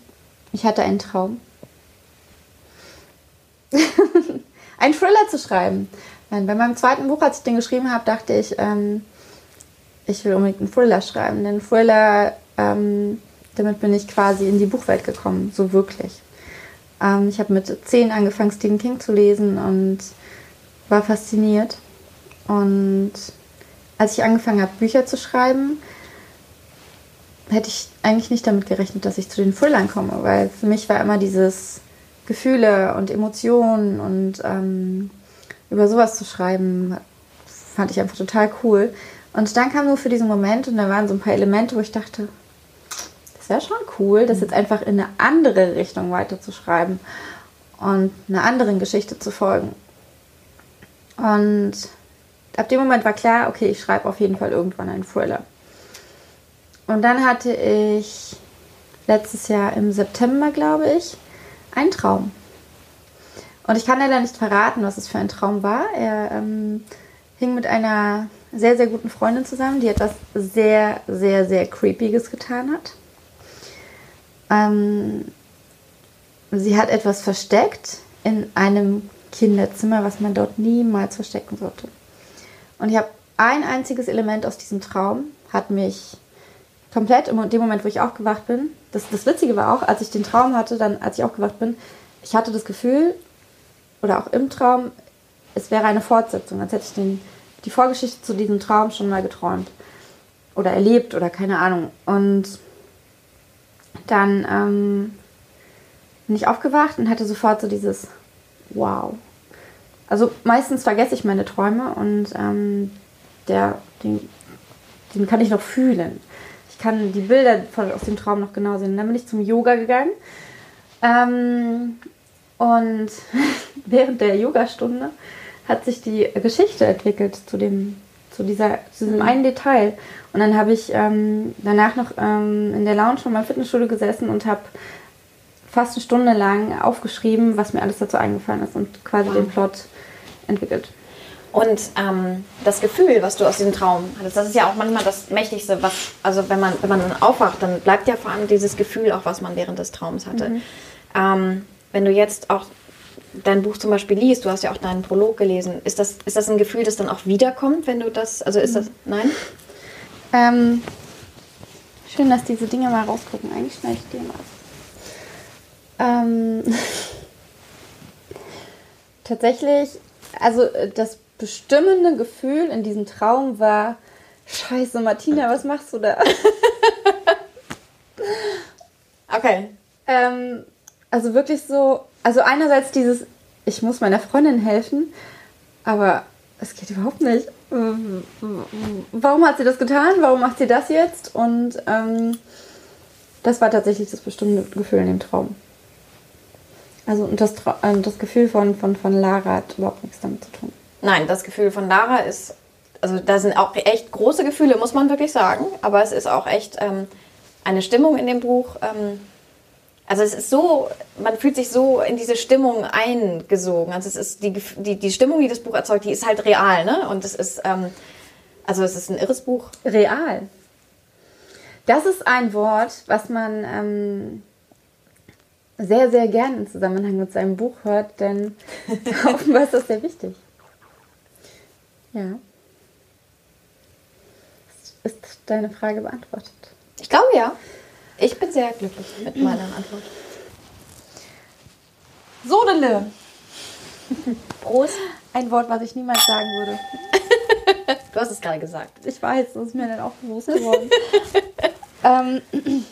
Speaker 1: ich hatte einen Traum. einen Thriller zu schreiben. Bei meinem zweiten Buch, als ich den geschrieben habe, dachte ich, ähm, ich will unbedingt einen Thriller schreiben. Denn Thriller, ähm, damit bin ich quasi in die Buchwelt gekommen, so wirklich. Ähm, ich habe mit zehn angefangen, Stephen King zu lesen und war fasziniert. Und als ich angefangen habe, Bücher zu schreiben, hätte ich eigentlich nicht damit gerechnet, dass ich zu den Thrillern komme, weil für mich war immer dieses Gefühle und Emotionen und ähm, über sowas zu schreiben, fand ich einfach total cool. Und dann kam nur für diesen Moment und da waren so ein paar Elemente, wo ich dachte, das wäre schon cool, das jetzt einfach in eine andere Richtung weiterzuschreiben und einer anderen Geschichte zu folgen. Und ab dem Moment war klar, okay, ich schreibe auf jeden Fall irgendwann einen Thriller. Und dann hatte ich letztes Jahr im September, glaube ich, ein Traum. Und ich kann leider nicht verraten, was es für ein Traum war. Er ähm, hing mit einer sehr, sehr guten Freundin zusammen, die etwas sehr, sehr, sehr Creepiges getan hat. Ähm, sie hat etwas versteckt in einem Kinderzimmer, was man dort niemals verstecken sollte. Und ich habe ein einziges Element aus diesem Traum, hat mich komplett in dem Moment, wo ich aufgewacht bin, das, das Witzige war auch, als ich den Traum hatte, dann, als ich aufgewacht bin, ich hatte das Gefühl, oder auch im Traum, es wäre eine Fortsetzung, als hätte ich den, die Vorgeschichte zu diesem Traum schon mal geträumt. Oder erlebt oder keine Ahnung. Und dann ähm, bin ich aufgewacht und hatte sofort so dieses wow. Also meistens vergesse ich meine Träume und ähm, der, den, den kann ich noch fühlen. Ich kann die Bilder von, aus dem Traum noch genau sehen. Dann bin ich zum Yoga gegangen. Ähm, und während der Yogastunde hat sich die Geschichte entwickelt zu dem, zu dieser, zu diesem mhm. einen Detail. Und dann habe ich ähm, danach noch ähm, in der Lounge von meinem Fitnessstudio gesessen und habe fast eine Stunde lang aufgeschrieben, was mir alles dazu eingefallen ist und quasi wow. den Plot entwickelt.
Speaker 2: Und ähm, das Gefühl, was du aus diesem Traum hattest, das ist ja auch manchmal das Mächtigste, was, also wenn man, wenn man dann aufwacht, dann bleibt ja vor allem dieses Gefühl auch, was man während des Traums hatte. Mhm. Ähm, wenn du jetzt auch dein Buch zum Beispiel liest, du hast ja auch deinen Prolog gelesen, ist das, ist das ein Gefühl, das dann auch wiederkommt, wenn du das, also ist das, mhm. nein?
Speaker 1: Ähm, schön, dass diese Dinge mal rausgucken. Eigentlich schneide ich die mal. Ähm, tatsächlich, also äh, das bestimmende Gefühl in diesem Traum war, scheiße, Martina, was machst du da?
Speaker 2: okay.
Speaker 1: Ähm, also wirklich so, also einerseits dieses, ich muss meiner Freundin helfen, aber es geht überhaupt nicht. Warum hat sie das getan? Warum macht sie das jetzt? Und ähm, das war tatsächlich das bestimmte Gefühl in dem Traum. Also und das, äh, das Gefühl von, von, von Lara hat überhaupt nichts damit zu tun.
Speaker 2: Nein, das Gefühl von Lara ist, also da sind auch echt große Gefühle, muss man wirklich sagen. Aber es ist auch echt ähm, eine Stimmung in dem Buch. Ähm, also es ist so, man fühlt sich so in diese Stimmung eingesogen. Also es ist die, die, die Stimmung, die das Buch erzeugt, die ist halt real, ne? Und es ist, ähm, also es ist ein irres Buch.
Speaker 1: Real. Das ist ein Wort, was man ähm, sehr, sehr gern im Zusammenhang mit seinem Buch hört, denn offenbar ist das sehr wichtig. Ja. Ist deine Frage beantwortet?
Speaker 2: Ich glaube ja. Ich bin sehr glücklich mit meiner Antwort.
Speaker 1: Sodele. Prost. Ein Wort, was ich niemals sagen würde.
Speaker 2: du hast es gerade gesagt.
Speaker 1: Ich weiß, das ist mir dann auch bewusst geworden. ähm,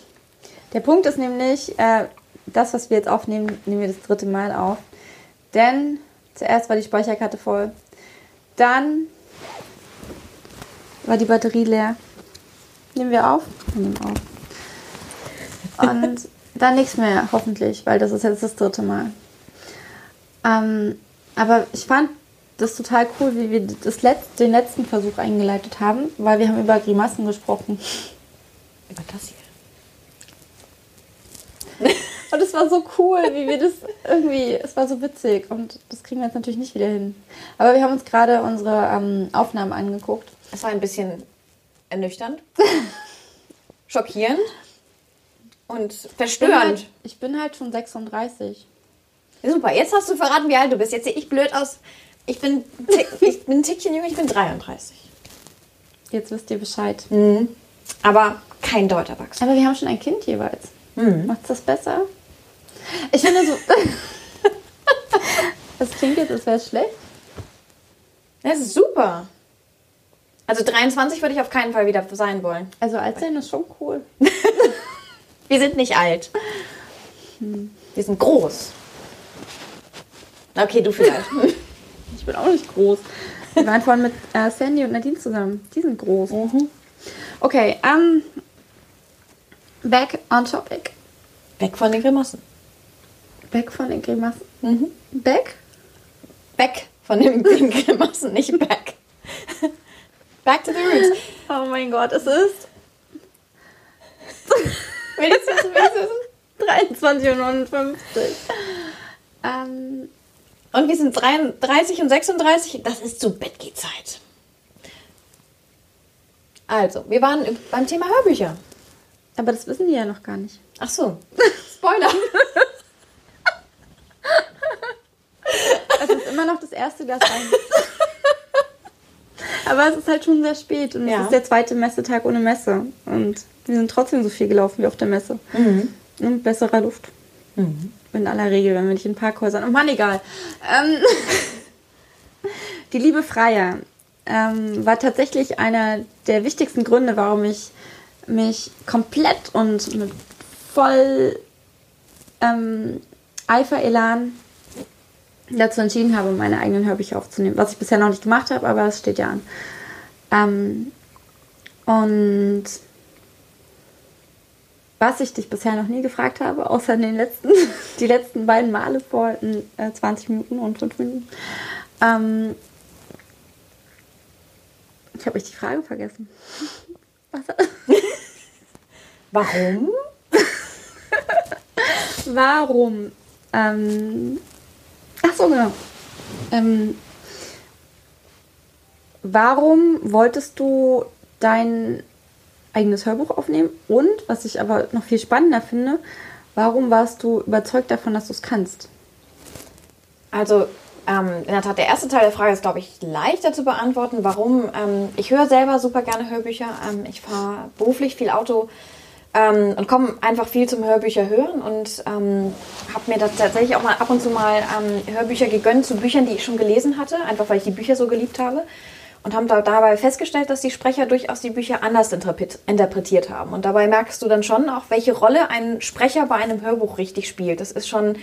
Speaker 1: der Punkt ist nämlich, äh, das, was wir jetzt aufnehmen, nehmen wir das dritte Mal auf. Denn zuerst war die Speicherkarte voll. Dann war die Batterie leer. Nehmen wir auf? Wir nehmen auf. Und dann nichts mehr, hoffentlich, weil das ist jetzt das dritte Mal. Ähm, aber ich fand das total cool, wie wir das Letz-, den letzten Versuch eingeleitet haben, weil wir haben über Grimassen gesprochen.
Speaker 2: Über das hier.
Speaker 1: Und es war so cool, wie wir das irgendwie, es war so witzig und das kriegen wir jetzt natürlich nicht wieder hin. Aber wir haben uns gerade unsere ähm, Aufnahmen angeguckt.
Speaker 2: Es war ein bisschen ernüchternd, schockierend und verstörend.
Speaker 1: Ich bin, halt, ich bin halt schon 36.
Speaker 2: Super, jetzt hast du verraten, wie alt du bist. Jetzt sehe ich blöd aus. Ich bin, ich bin ein Tickchen jünger, ich bin 33.
Speaker 1: Jetzt wisst ihr Bescheid.
Speaker 2: Mhm. Aber kein Deuterwachs.
Speaker 1: Aber wir haben schon ein Kind jeweils. Mhm. Macht's das besser? Ich finde so. das klingt jetzt, als wäre es schlecht.
Speaker 2: Das ist super. Also 23 würde ich auf keinen Fall wieder sein wollen.
Speaker 1: Also alt sein ist schon cool.
Speaker 2: Wir sind nicht alt. Hm. Wir sind groß. Okay, du vielleicht.
Speaker 1: ich bin auch nicht groß. Wir waren vorhin mit äh, Sandy und Nadine zusammen. Die sind groß. Mhm. Okay, um, back on topic.
Speaker 2: Weg von den Grimassen.
Speaker 1: Weg von den Grimassen. Mhm. Back?
Speaker 2: Back von den Grimassen, nicht back. Back to the roots.
Speaker 1: Oh mein Gott, es ist. du wissen? 23.59 Uhr. Ähm,
Speaker 2: und wir sind 33 und 36. Das ist zu Bettgehzeit. Also, wir waren beim Thema Hörbücher.
Speaker 1: Aber das wissen die ja noch gar nicht.
Speaker 2: Ach so. Spoiler.
Speaker 1: es ist immer noch das erste Glas Wein. Aber es ist halt schon sehr spät und ja. es ist der zweite Messetag ohne Messe. Und wir sind trotzdem so viel gelaufen wie auf der Messe. Mhm. Und besserer Luft. Mhm. In aller Regel, wenn wir nicht in Parkhäusern. Oh Mann, egal. Ähm, die Liebe Freier ähm, war tatsächlich einer der wichtigsten Gründe, warum ich mich komplett und mit voll ähm, Eifer, Elan dazu entschieden habe, meine eigenen Hörbücher aufzunehmen. Was ich bisher noch nicht gemacht habe, aber es steht ja an. Ähm, und was ich dich bisher noch nie gefragt habe, außer in den letzten, die letzten beiden Male vor äh, 20 Minuten und 5 Minuten. Ähm, ich habe echt die Frage vergessen.
Speaker 2: Was? Warum?
Speaker 1: Warum? Ähm, ach so, genau. Ähm, warum wolltest du dein eigenes Hörbuch aufnehmen? Und, was ich aber noch viel spannender finde, warum warst du überzeugt davon, dass du es kannst?
Speaker 2: Also, ähm, in der Tat, der erste Teil der Frage ist, glaube ich, leichter zu beantworten. Warum? Ähm, ich höre selber super gerne Hörbücher. Ähm, ich fahre beruflich viel Auto ähm, und komme einfach viel zum Hörbücher hören und ähm, habe mir da tatsächlich auch mal ab und zu mal ähm, Hörbücher gegönnt zu Büchern, die ich schon gelesen hatte, einfach weil ich die Bücher so geliebt habe. Und haben da dabei festgestellt, dass die Sprecher durchaus die Bücher anders interpretiert haben. Und dabei merkst du dann schon auch, welche Rolle ein Sprecher bei einem Hörbuch richtig spielt. Das ist schon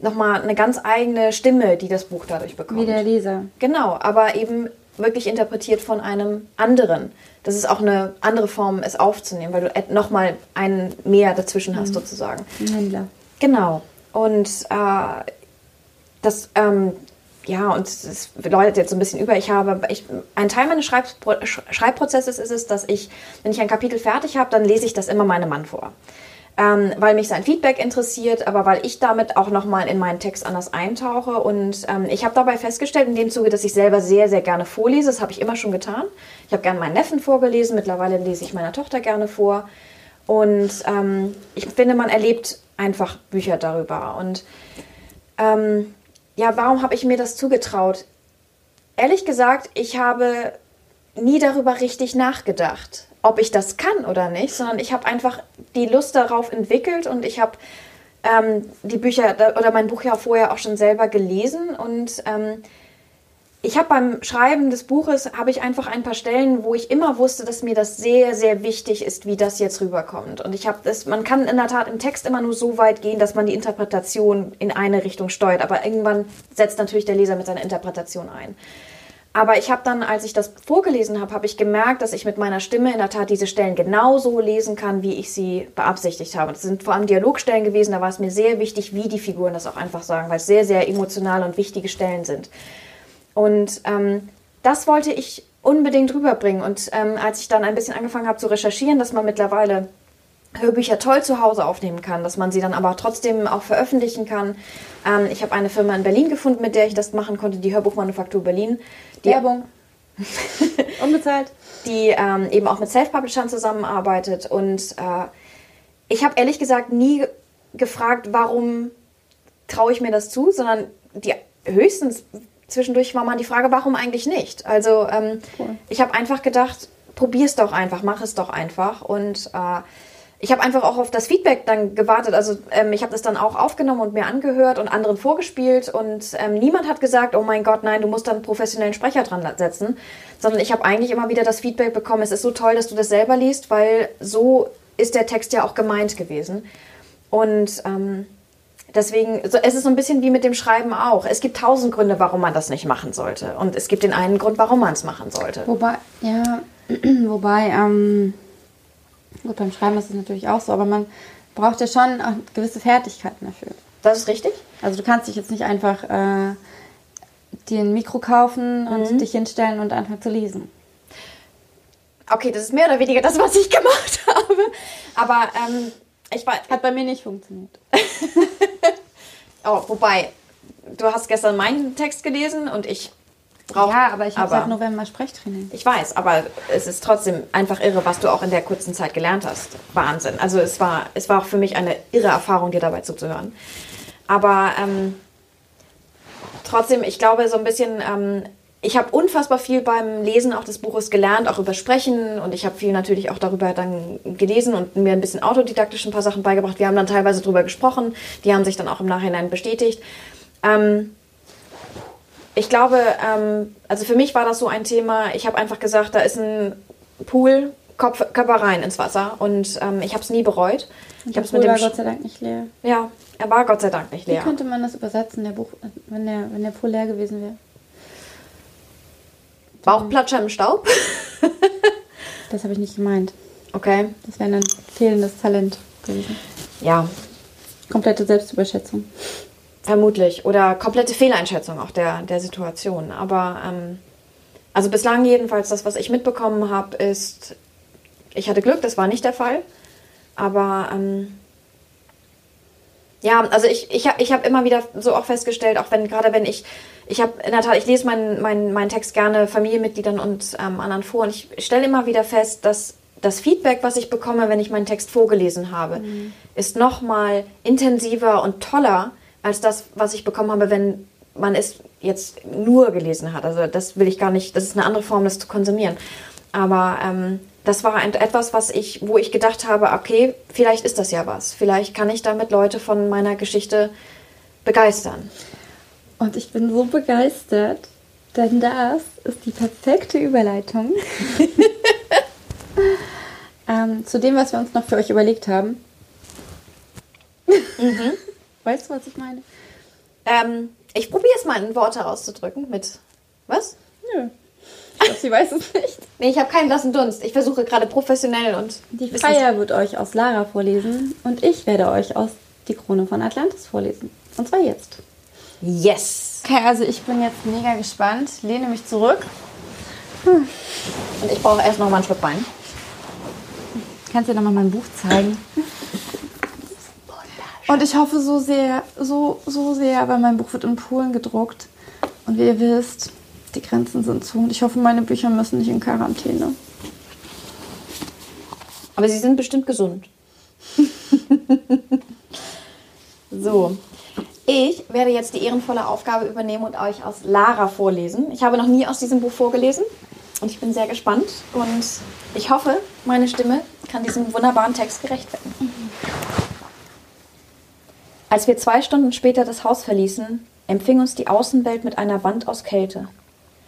Speaker 2: nochmal eine ganz eigene Stimme, die das Buch dadurch bekommt.
Speaker 1: Wie der Leser.
Speaker 2: Genau, aber eben wirklich interpretiert von einem anderen. Das ist auch eine andere Form, es aufzunehmen, weil du nochmal einen mehr dazwischen hast, mhm. sozusagen.
Speaker 1: Händler.
Speaker 2: Genau. Und äh, das, ähm, ja, und es läutet jetzt so ein bisschen über. Ich habe, ich, ein Teil meines Schreibpro Schreibprozesses ist es, dass ich, wenn ich ein Kapitel fertig habe, dann lese ich das immer meinem Mann vor ähm, weil mich sein Feedback interessiert, aber weil ich damit auch nochmal in meinen Text anders eintauche. Und ähm, ich habe dabei festgestellt, in dem Zuge, dass ich selber sehr, sehr gerne vorlese. Das habe ich immer schon getan. Ich habe gerne meinen Neffen vorgelesen. Mittlerweile lese ich meiner Tochter gerne vor. Und ähm, ich finde, man erlebt einfach Bücher darüber. Und ähm, ja, warum habe ich mir das zugetraut? Ehrlich gesagt, ich habe nie darüber richtig nachgedacht ob ich das kann oder nicht, sondern ich habe einfach die Lust darauf entwickelt und ich habe ähm, die Bücher oder mein Buch ja vorher auch schon selber gelesen und ähm, ich habe beim Schreiben des Buches habe ich einfach ein paar Stellen, wo ich immer wusste, dass mir das sehr sehr wichtig ist, wie das jetzt rüberkommt. Und ich habe das, man kann in der Tat im Text immer nur so weit gehen, dass man die Interpretation in eine Richtung steuert, aber irgendwann setzt natürlich der Leser mit seiner Interpretation ein. Aber ich habe dann, als ich das vorgelesen habe, habe ich gemerkt, dass ich mit meiner Stimme in der Tat diese Stellen genauso lesen kann, wie ich sie beabsichtigt habe. Das sind vor allem Dialogstellen gewesen, da war es mir sehr wichtig, wie die Figuren das auch einfach sagen, weil es sehr, sehr emotionale und wichtige Stellen sind. Und ähm, das wollte ich unbedingt rüberbringen. Und ähm, als ich dann ein bisschen angefangen habe zu recherchieren, dass man mittlerweile Hörbücher toll zu Hause aufnehmen kann, dass man sie dann aber trotzdem auch veröffentlichen kann. Ähm, ich habe eine Firma in Berlin gefunden, mit der ich das machen konnte, die Hörbuchmanufaktur Berlin.
Speaker 1: Die, Werbung.
Speaker 2: Unbezahlt. Die ähm, eben auch mit Self-Publishern zusammenarbeitet. Und äh, ich habe ehrlich gesagt nie gefragt, warum traue ich mir das zu, sondern die höchstens zwischendurch war mal die Frage, warum eigentlich nicht? Also ähm, cool. ich habe einfach gedacht, probier es doch einfach, mach es doch einfach. Und äh, ich habe einfach auch auf das Feedback dann gewartet. Also ähm, ich habe das dann auch aufgenommen und mir angehört und anderen vorgespielt und ähm, niemand hat gesagt, oh mein Gott, nein, du musst dann einen professionellen Sprecher dran setzen, sondern ich habe eigentlich immer wieder das Feedback bekommen, es ist so toll, dass du das selber liest, weil so ist der Text ja auch gemeint gewesen. Und ähm, deswegen, so, es ist so ein bisschen wie mit dem Schreiben auch. Es gibt tausend Gründe, warum man das nicht machen sollte. Und es gibt den einen Grund, warum man es machen sollte.
Speaker 1: Wobei, ja, wobei, ähm Gut, beim Schreiben ist es natürlich auch so, aber man braucht ja schon gewisse Fertigkeiten dafür.
Speaker 2: Das ist richtig.
Speaker 1: Also du kannst dich jetzt nicht einfach äh, dir ein Mikro kaufen und mhm. dich hinstellen und anfangen zu lesen.
Speaker 2: Okay, das ist mehr oder weniger das, was ich gemacht habe. Aber ähm, ich war.
Speaker 1: Hat bei mir nicht funktioniert.
Speaker 2: oh, wobei, du hast gestern meinen Text gelesen und ich
Speaker 1: braucht. Ja, aber ich habe seit November Sprechtraining.
Speaker 2: Ich weiß, aber es ist trotzdem einfach irre, was du auch in der kurzen Zeit gelernt hast. Wahnsinn. Also es war, es war auch für mich eine irre Erfahrung, dir dabei zuzuhören. Aber ähm, trotzdem, ich glaube so ein bisschen, ähm, ich habe unfassbar viel beim Lesen auch des Buches gelernt, auch über Sprechen und ich habe viel natürlich auch darüber dann gelesen und mir ein bisschen autodidaktisch ein paar Sachen beigebracht. Wir haben dann teilweise darüber gesprochen, die haben sich dann auch im Nachhinein bestätigt. Ähm, ich glaube, ähm, also für mich war das so ein Thema, ich habe einfach gesagt, da ist ein Pool, Kopf, Körper rein ins Wasser und ähm, ich habe es nie bereut. Ich
Speaker 1: Der
Speaker 2: habe es mit
Speaker 1: Pool
Speaker 2: dem.
Speaker 1: war
Speaker 2: Sch-
Speaker 1: Gott sei Dank nicht leer.
Speaker 2: ja, er war Gott sei Dank nicht
Speaker 1: Wie
Speaker 2: leer.
Speaker 1: könnte man das übersetzen, der Buch, wenn der, wenn der Pool leer gewesen wäre?
Speaker 2: Bauchplatscher im Staub.
Speaker 1: Das habe ich nicht gemeint.
Speaker 2: Okay.
Speaker 1: Das wäre ein fehlendes Talent gewesen.
Speaker 2: Ja,
Speaker 1: Komplette Selbstüberschätzung.
Speaker 2: Vermutlich. Oder komplette Fehleinschätzung auch der, der Situation. Aber ähm, also bislang jedenfalls das, was ich mitbekommen habe, ist, ich hatte Glück, das war nicht der Fall. Aber ähm, ja, also ich, ich habe ich hab immer wieder so auch festgestellt, auch wenn gerade wenn ich, ich habe in der Tat, ich lese meinen mein, meinen Text gerne Familienmitgliedern und ähm, anderen vor und ich stelle immer wieder fest, dass das Feedback, was ich bekomme, wenn ich meinen Text vorgelesen habe, ist noch mal intensiver und toller als das, was ich bekommen habe, wenn man es jetzt nur gelesen hat. Also das will ich gar nicht, das ist eine andere Form, das zu konsumieren. Aber ähm, das war etwas, was ich, wo ich gedacht habe, okay, vielleicht ist das ja was. Vielleicht kann ich damit Leute von meiner Geschichte begeistern.
Speaker 1: Und ich bin so begeistert, denn das ist die perfekte Überleitung ähm, zu dem, was wir uns noch für euch überlegt haben. Weißt du, was ich meine?
Speaker 2: Ähm, ich probiere es mal in Worte auszudrücken mit was?
Speaker 1: Nö. Ich glaube, sie weiß es nicht.
Speaker 2: Nee, ich habe keinen blassen Dunst. Ich versuche gerade professionell und
Speaker 1: Die Freier wird euch aus Lara vorlesen und ich werde euch aus Die Krone von Atlantis vorlesen. Und zwar jetzt.
Speaker 2: Yes.
Speaker 1: Okay, also ich bin jetzt mega gespannt. Lehne mich zurück.
Speaker 2: Und ich brauche erst noch mal einen Schluck Wein.
Speaker 1: Kannst dir nochmal mein Buch zeigen? Und ich hoffe so sehr, so, so sehr, weil mein Buch wird in Polen gedruckt. Und wie ihr wisst, die Grenzen sind zu. Und ich hoffe, meine Bücher müssen nicht in Quarantäne.
Speaker 2: Aber sie sind bestimmt gesund. so. Ich werde jetzt die ehrenvolle Aufgabe übernehmen und euch aus Lara vorlesen. Ich habe noch nie aus diesem Buch vorgelesen und ich bin sehr gespannt und ich hoffe, meine Stimme kann diesem wunderbaren Text gerecht werden. Als wir zwei Stunden später das Haus verließen, empfing uns die Außenwelt mit einer Wand aus Kälte.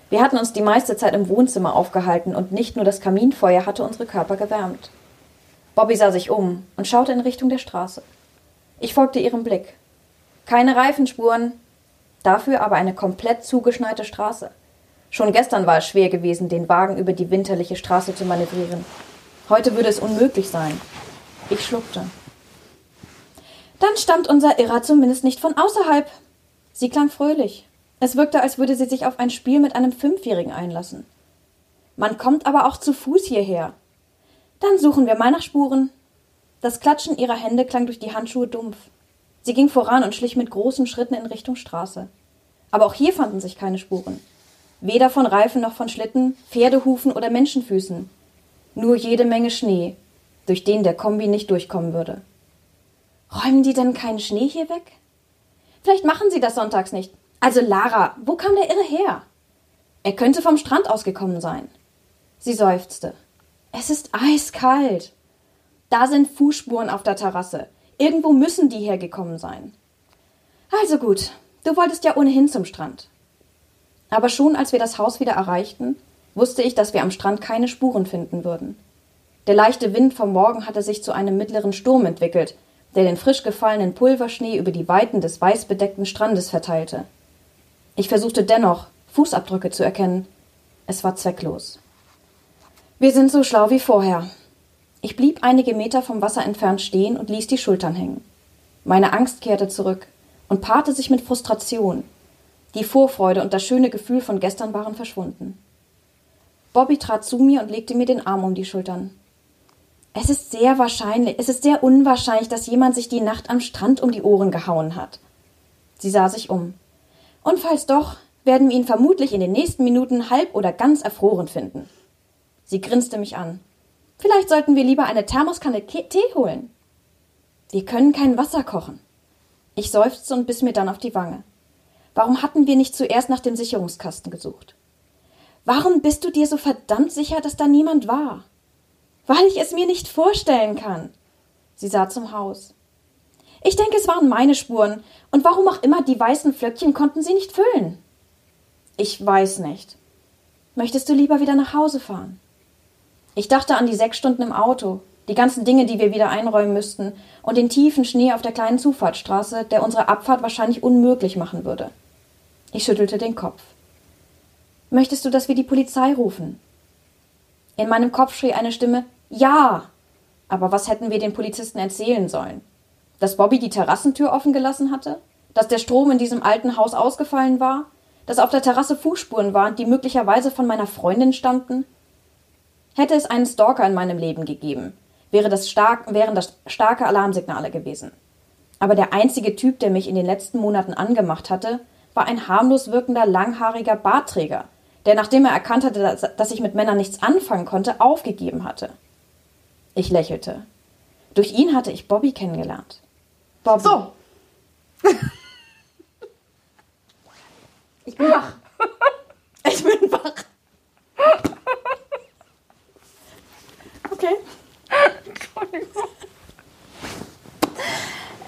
Speaker 2: Wir hatten uns die meiste Zeit im Wohnzimmer aufgehalten und nicht nur das Kaminfeuer hatte unsere Körper gewärmt. Bobby sah sich um und schaute in Richtung der Straße. Ich folgte ihrem Blick. Keine Reifenspuren, dafür aber eine komplett zugeschneite Straße. Schon gestern war es schwer gewesen, den Wagen über die winterliche Straße zu manövrieren. Heute würde es unmöglich sein. Ich schluckte. Dann stammt unser Irrer zumindest nicht von außerhalb. Sie klang fröhlich. Es wirkte, als würde sie sich auf ein Spiel mit einem Fünfjährigen einlassen. Man kommt aber auch zu Fuß hierher. Dann suchen wir mal nach Spuren. Das Klatschen ihrer Hände klang durch die Handschuhe dumpf. Sie ging voran und schlich mit großen Schritten in Richtung Straße. Aber auch hier fanden sich keine Spuren. Weder von Reifen noch von Schlitten, Pferdehufen oder Menschenfüßen. Nur jede Menge Schnee, durch den der Kombi nicht durchkommen würde. Räumen die denn keinen Schnee hier weg? Vielleicht machen sie das sonntags nicht. Also Lara, wo kam der Irre her? Er könnte vom Strand aus gekommen sein. Sie seufzte. Es ist eiskalt. Da sind Fußspuren auf der Terrasse. Irgendwo müssen die hergekommen sein. Also gut, du wolltest ja ohnehin zum Strand. Aber schon als wir das Haus wieder erreichten, wusste ich, dass wir am Strand keine Spuren finden würden. Der leichte Wind vom Morgen hatte sich zu einem mittleren Sturm entwickelt, der den frisch gefallenen Pulverschnee über die Weiten des weißbedeckten Strandes verteilte. Ich versuchte dennoch, Fußabdrücke zu erkennen. Es war zwecklos. Wir sind so schlau wie vorher. Ich blieb einige Meter vom Wasser entfernt stehen und ließ die Schultern hängen. Meine Angst kehrte zurück und paarte sich mit Frustration. Die Vorfreude und das schöne Gefühl von gestern waren verschwunden. Bobby trat zu mir und legte mir den Arm um die Schultern. Es ist sehr wahrscheinlich, es ist sehr unwahrscheinlich, dass jemand sich die Nacht am Strand um die Ohren gehauen hat. Sie sah sich um. Und falls doch, werden wir ihn vermutlich in den nächsten Minuten halb oder ganz erfroren finden. Sie grinste mich an. Vielleicht sollten wir lieber eine Thermoskanne Tee holen. Wir können kein Wasser kochen. Ich seufzte und biss mir dann auf die Wange. Warum hatten wir nicht zuerst nach dem Sicherungskasten gesucht? Warum bist du dir so verdammt sicher, dass da niemand war? Weil ich es mir nicht vorstellen kann. Sie sah zum Haus. Ich denke, es waren meine Spuren, und warum auch immer die weißen Flöckchen konnten sie nicht füllen. Ich weiß nicht. Möchtest du lieber wieder nach Hause fahren? Ich dachte an die sechs Stunden im Auto, Die ganzen Dinge, die wir wieder einräumen müssten. Und den tiefen Schnee auf der kleinen Zufahrtsstraße, der unsere Abfahrt wahrscheinlich unmöglich machen würde. Ich schüttelte den Kopf. Möchtest du, dass wir die Polizei rufen? In meinem Kopf schrie eine Stimme Ja. Aber was hätten wir den Polizisten erzählen sollen? Dass Bobby die Terrassentür offen gelassen hatte? Dass der Strom in diesem alten Haus ausgefallen war? Dass auf der Terrasse Fußspuren waren, die möglicherweise von meiner Freundin stammten? Hätte es einen Stalker in meinem Leben gegeben, wäre das stark, wären das starke Alarmsignale gewesen. Aber der einzige Typ, der mich in den letzten Monaten angemacht hatte, war ein harmlos wirkender, langhaariger Bartträger, der, nachdem er erkannt hatte, dass ich mit Männern nichts anfangen konnte, aufgegeben hatte. Ich lächelte. Durch ihn hatte ich Bobby kennengelernt. Bobby.
Speaker 1: So.
Speaker 2: ich bin wach. Ich bin wach. Okay.
Speaker 1: Entschuldigung.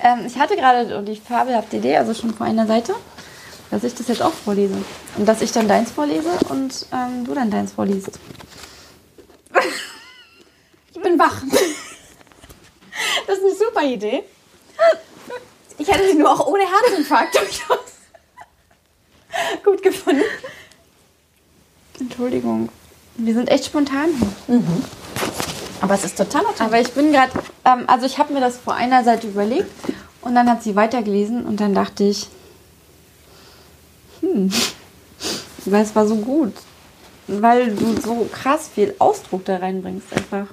Speaker 1: Ähm, ich hatte gerade die fabelhafte Idee, also schon vor einer Seite, dass ich das jetzt auch vorlese. Und dass ich dann deins vorlese und ähm, du dann deins vorliest.
Speaker 2: Ich bin wach. Das ist eine super Idee. Ich hätte sie nur auch ohne Herzinfarkt durchaus gut gefunden.
Speaker 1: Entschuldigung. Wir sind echt spontan hier.
Speaker 2: Mhm. Aber es ist total total.
Speaker 1: Aber ich bin gerade, ähm, also ich habe mir das vor einer Seite überlegt und dann hat sie weitergelesen und dann dachte ich, hm, weil es war so gut. Weil du so krass viel Ausdruck da reinbringst einfach.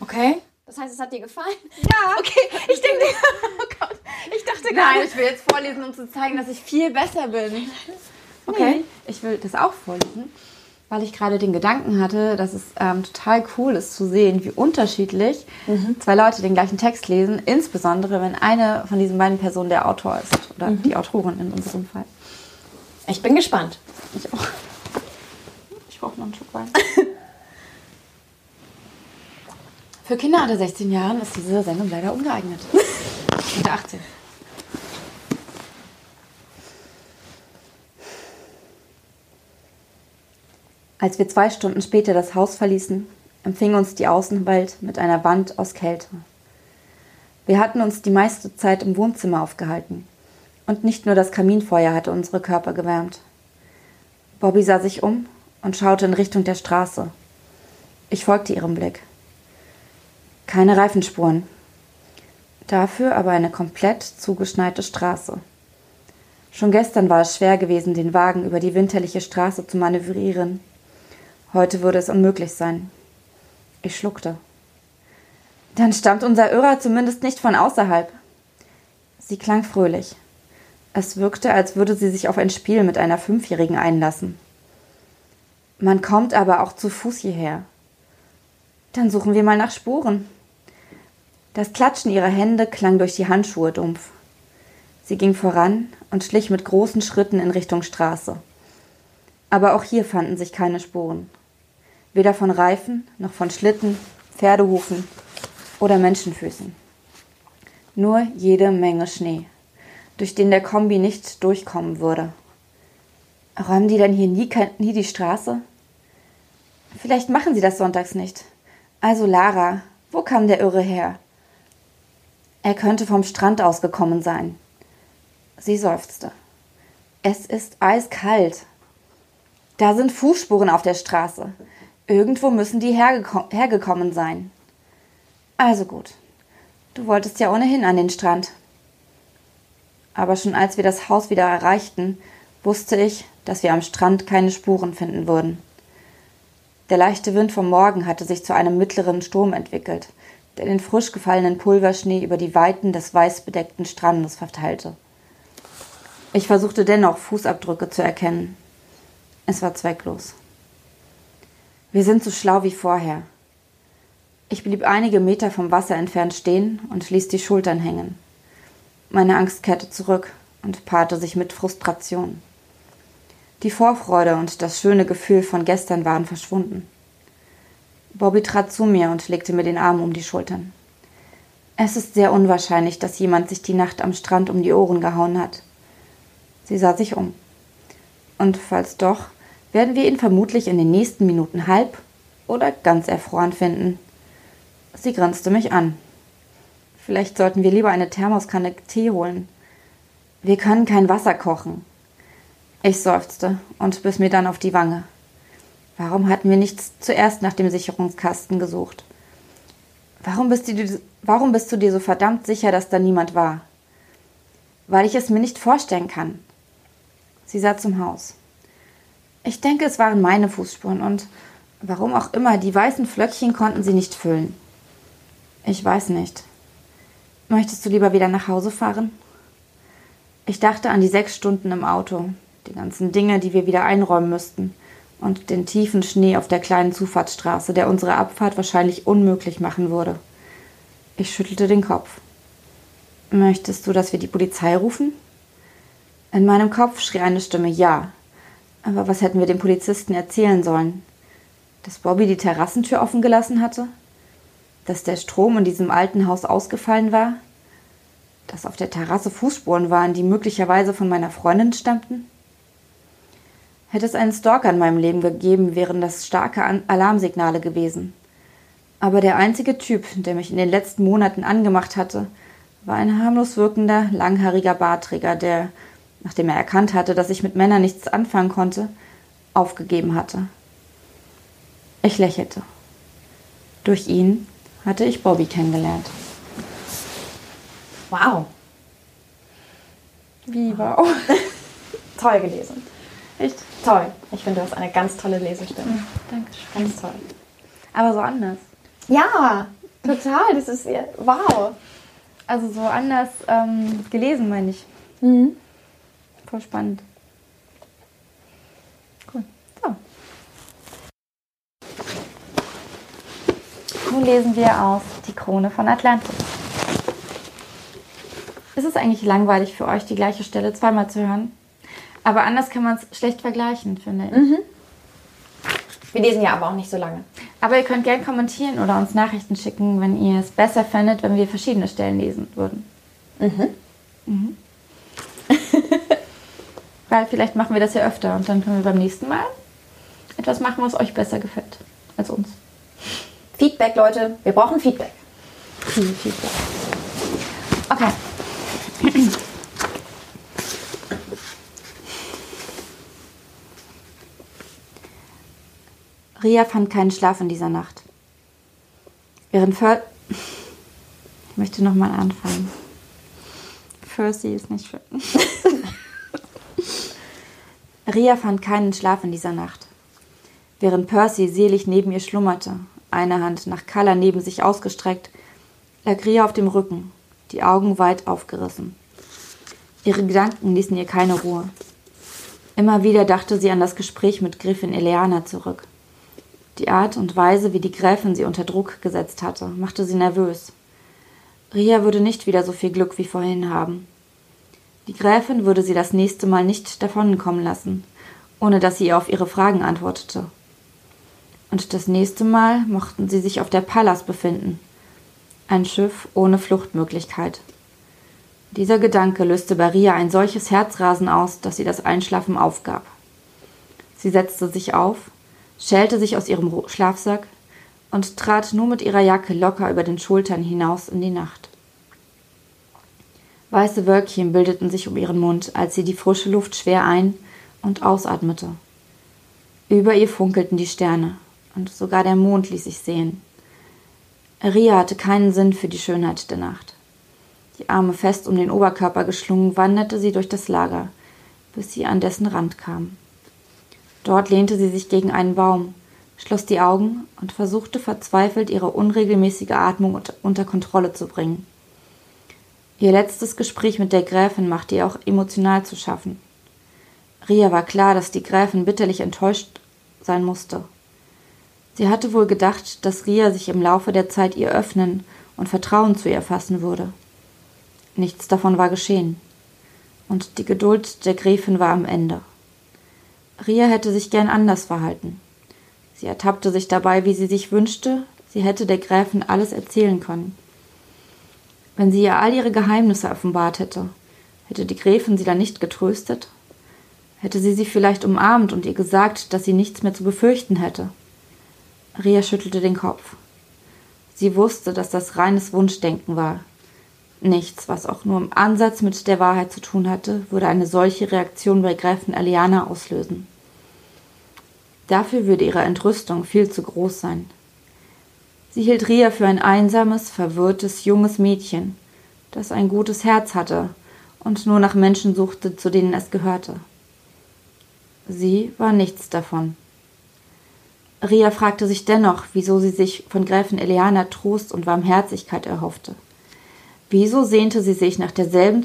Speaker 2: Okay. Das heißt, es hat dir gefallen?
Speaker 1: Ja.
Speaker 2: Okay, ich denke, oh Gott, ich dachte
Speaker 1: Nein,
Speaker 2: gerade.
Speaker 1: ich will jetzt vorlesen, um zu zeigen, dass ich viel besser bin.
Speaker 2: Okay.
Speaker 1: Nee, ich will das auch vorlesen, weil ich gerade den Gedanken hatte, dass es ähm, total cool ist zu sehen, wie unterschiedlich zwei Leute den gleichen Text lesen, insbesondere wenn eine von diesen beiden Personen der Autor ist oder die Autorin in unserem Fall.
Speaker 2: Ich bin gespannt.
Speaker 1: Ich auch. Ich brauche noch einen Schluck Wein. Für Kinder unter 16 Jahren ist diese Sendung leider ungeeignet. Unter 18. Als wir zwei Stunden später das Haus verließen, empfing uns die Außenwelt mit einer Wand aus Kälte. Wir hatten uns die meiste Zeit im Wohnzimmer aufgehalten. Und nicht nur das Kaminfeuer hatte unsere Körper gewärmt. Bobby sah sich um und schaute in Richtung der Straße. Ich folgte ihrem Blick. Keine Reifenspuren. Dafür aber eine komplett zugeschneite Straße. Schon gestern war es schwer gewesen, den Wagen über die winterliche Straße zu manövrieren. Heute würde es unmöglich sein. Ich schluckte. Dann stammt unser Irrer zumindest nicht von außerhalb. Sie klang fröhlich. Es wirkte, als würde sie sich auf ein Spiel mit einer Fünfjährigen einlassen. Man kommt aber auch zu Fuß hierher. Dann suchen wir mal nach Spuren. Das Klatschen ihrer Hände klang durch die Handschuhe dumpf. Sie ging voran und schlich mit großen Schritten in Richtung Straße. Aber auch hier fanden sich keine Spuren. Weder von Reifen noch von Schlitten, Pferdehufen oder Menschenfüßen. Nur jede Menge Schnee, durch den der Kombi nicht durchkommen würde. Räumen die denn hier nie, nie die Straße? Vielleicht machen sie das sonntags nicht. Also Lara, wo kam der Irre her? Er könnte vom Strand aus gekommen sein. Sie seufzte. Es ist eiskalt. Da sind Fußspuren auf der Straße. Irgendwo müssen die hergeko hergekommen sein. Also gut. Du wolltest ja ohnehin an den Strand. Aber schon als wir das Haus wieder erreichten, wusste ich, dass wir am Strand keine Spuren finden würden. Der leichte Wind vom Morgen hatte sich zu einem mittleren Sturm entwickelt, der den frisch gefallenen Pulverschnee über die Weiten des weißbedeckten Strandes verteilte. Ich versuchte dennoch Fußabdrücke zu erkennen. Es war zwecklos. Wir sind so schlau wie vorher. Ich blieb einige Meter vom Wasser entfernt stehen und ließ die Schultern hängen. Meine Angst kehrte zurück und paarte sich mit Frustration. Die Vorfreude und das schöne Gefühl von gestern waren verschwunden. Bobby trat zu mir und legte mir den Arm um die Schultern. Es ist sehr unwahrscheinlich, dass jemand sich die Nacht am Strand um die Ohren gehauen hat. Sie sah sich um. Und falls doch, werden wir ihn vermutlich in den nächsten Minuten halb oder ganz erfroren finden. Sie grinste mich an. Vielleicht sollten wir lieber eine Thermoskanne Tee holen. Wir können kein Wasser kochen. Ich seufzte und biss mir dann auf die Wange. Warum hatten wir nicht zuerst nach dem Sicherungskasten gesucht? Warum bist, du, warum bist du dir so verdammt sicher, dass da niemand war? Weil ich es mir nicht vorstellen kann. Sie sah zum Haus. Ich denke, es waren meine Fußspuren und warum auch immer, die weißen Flöckchen konnten sie nicht füllen. Ich weiß nicht. Möchtest du lieber wieder nach Hause fahren? Ich dachte an die sechs Stunden im Auto, die ganzen Dinge, die wir wieder einräumen müssten und den tiefen Schnee auf der kleinen Zufahrtsstraße, der unsere Abfahrt wahrscheinlich unmöglich machen würde. Ich schüttelte den Kopf. Möchtest du, dass wir die Polizei rufen? In meinem Kopf schrie eine Stimme Ja. Aber was hätten wir dem Polizisten erzählen sollen? Dass Bobby die Terrassentür offen gelassen hatte? Dass der Strom in diesem alten Haus ausgefallen war? Dass auf der Terrasse Fußspuren waren, die möglicherweise von meiner Freundin stammten? Hätte es einen Stalker in meinem Leben gegeben, wären das starke Alarmsignale gewesen. Aber der einzige Typ, der mich in den letzten Monaten angemacht hatte, war ein harmlos wirkender, langhaariger Barträger, der, nachdem er erkannt hatte, dass ich mit Männern nichts anfangen konnte, aufgegeben hatte. Ich lächelte. Durch ihn hatte ich Bobby kennengelernt.
Speaker 2: Wow.
Speaker 1: Wie wow?
Speaker 2: Toll gelesen.
Speaker 1: Echt?
Speaker 2: Toll. Ich finde, du hast eine ganz tolle Lesestimme. Ja,
Speaker 1: danke
Speaker 2: schön. Ganz toll.
Speaker 1: Aber so anders.
Speaker 2: Ja, total. Das ist wow.
Speaker 1: Also so anders ähm, gelesen, meine ich. Mhm. Voll spannend. Nun lesen wir aus Die Krone von Atlantis. Ist es eigentlich langweilig für euch, die gleiche Stelle zweimal zu hören? Aber anders kann man es schlecht vergleichen, finde ich. Mhm.
Speaker 2: Wir lesen ja aber auch nicht so lange.
Speaker 1: Aber ihr könnt gerne kommentieren oder uns Nachrichten schicken, wenn ihr es besser findet, wenn wir verschiedene Stellen lesen würden. Mhm. mhm. Weil vielleicht machen wir das ja öfter und dann können wir beim nächsten Mal etwas machen, was euch besser gefällt als uns.
Speaker 2: Feedback, Leute. Wir brauchen Feedback.
Speaker 1: Feedback. Okay. Ria fand keinen Schlaf in dieser Nacht. Während Fer ich möchte nochmal anfangen. Percy ist nicht schön. Ria fand keinen Schlaf in dieser Nacht. Während Percy selig neben ihr schlummerte, eine Hand nach Kalla neben sich ausgestreckt, lag Ria auf dem Rücken, die Augen weit aufgerissen. Ihre Gedanken ließen ihr keine Ruhe. Immer wieder dachte sie an das Gespräch mit Griffin Eleana zurück. Die Art und Weise, wie die Gräfin sie unter Druck gesetzt hatte, machte sie nervös. Ria würde nicht wieder so viel Glück wie vorhin haben. Die Gräfin würde sie das nächste Mal nicht davonkommen lassen, ohne dass sie ihr auf ihre Fragen antwortete. Und das nächste Mal mochten sie sich auf der Pallas befinden. Ein Schiff ohne Fluchtmöglichkeit. Dieser Gedanke löste bei ein solches Herzrasen aus, dass sie das Einschlafen aufgab. Sie setzte sich auf schälte sich aus ihrem Schlafsack und trat nur mit ihrer Jacke locker über den Schultern hinaus in die Nacht. Weiße Wölkchen bildeten sich um ihren Mund, als sie die frische Luft schwer ein- und ausatmete. Über ihr funkelten die Sterne, und sogar der Mond ließ sich sehen. Ria hatte keinen Sinn für die Schönheit der Nacht. Die Arme fest um den Oberkörper geschlungen, wanderte sie durch das Lager, bis sie an dessen Rand kam. Dort lehnte sie sich gegen einen Baum, schloss die Augen und versuchte verzweifelt, ihre unregelmäßige Atmung unter Kontrolle zu bringen. Ihr letztes Gespräch mit der Gräfin machte ihr auch emotional zu schaffen. Ria war klar, dass die Gräfin bitterlich enttäuscht sein musste. Sie hatte wohl gedacht, dass Ria sich im Laufe der Zeit ihr öffnen und Vertrauen zu ihr fassen würde. Nichts davon war geschehen, und die Geduld der Gräfin war am Ende. Ria hätte sich gern anders verhalten. Sie ertappte sich dabei, wie sie sich wünschte, sie hätte der Gräfin alles erzählen können. Wenn sie ihr all ihre Geheimnisse offenbart hätte, hätte die Gräfin sie dann nicht getröstet? Hätte sie sie vielleicht umarmt und ihr gesagt, dass sie nichts mehr zu befürchten hätte? Ria schüttelte den Kopf. Sie wusste, dass das reines Wunschdenken war. Nichts, was auch nur im Ansatz mit der Wahrheit zu tun hatte, würde eine solche Reaktion bei Gräfin Eliana auslösen. Dafür würde ihre Entrüstung viel zu groß sein. Sie hielt Ria für ein einsames, verwirrtes, junges Mädchen, das ein gutes Herz hatte und nur nach Menschen suchte, zu denen es gehörte. Sie war nichts davon. Ria fragte sich dennoch, wieso sie sich von Gräfin Eliana Trost und Warmherzigkeit erhoffte. Wieso sehnte sie sich nach derselben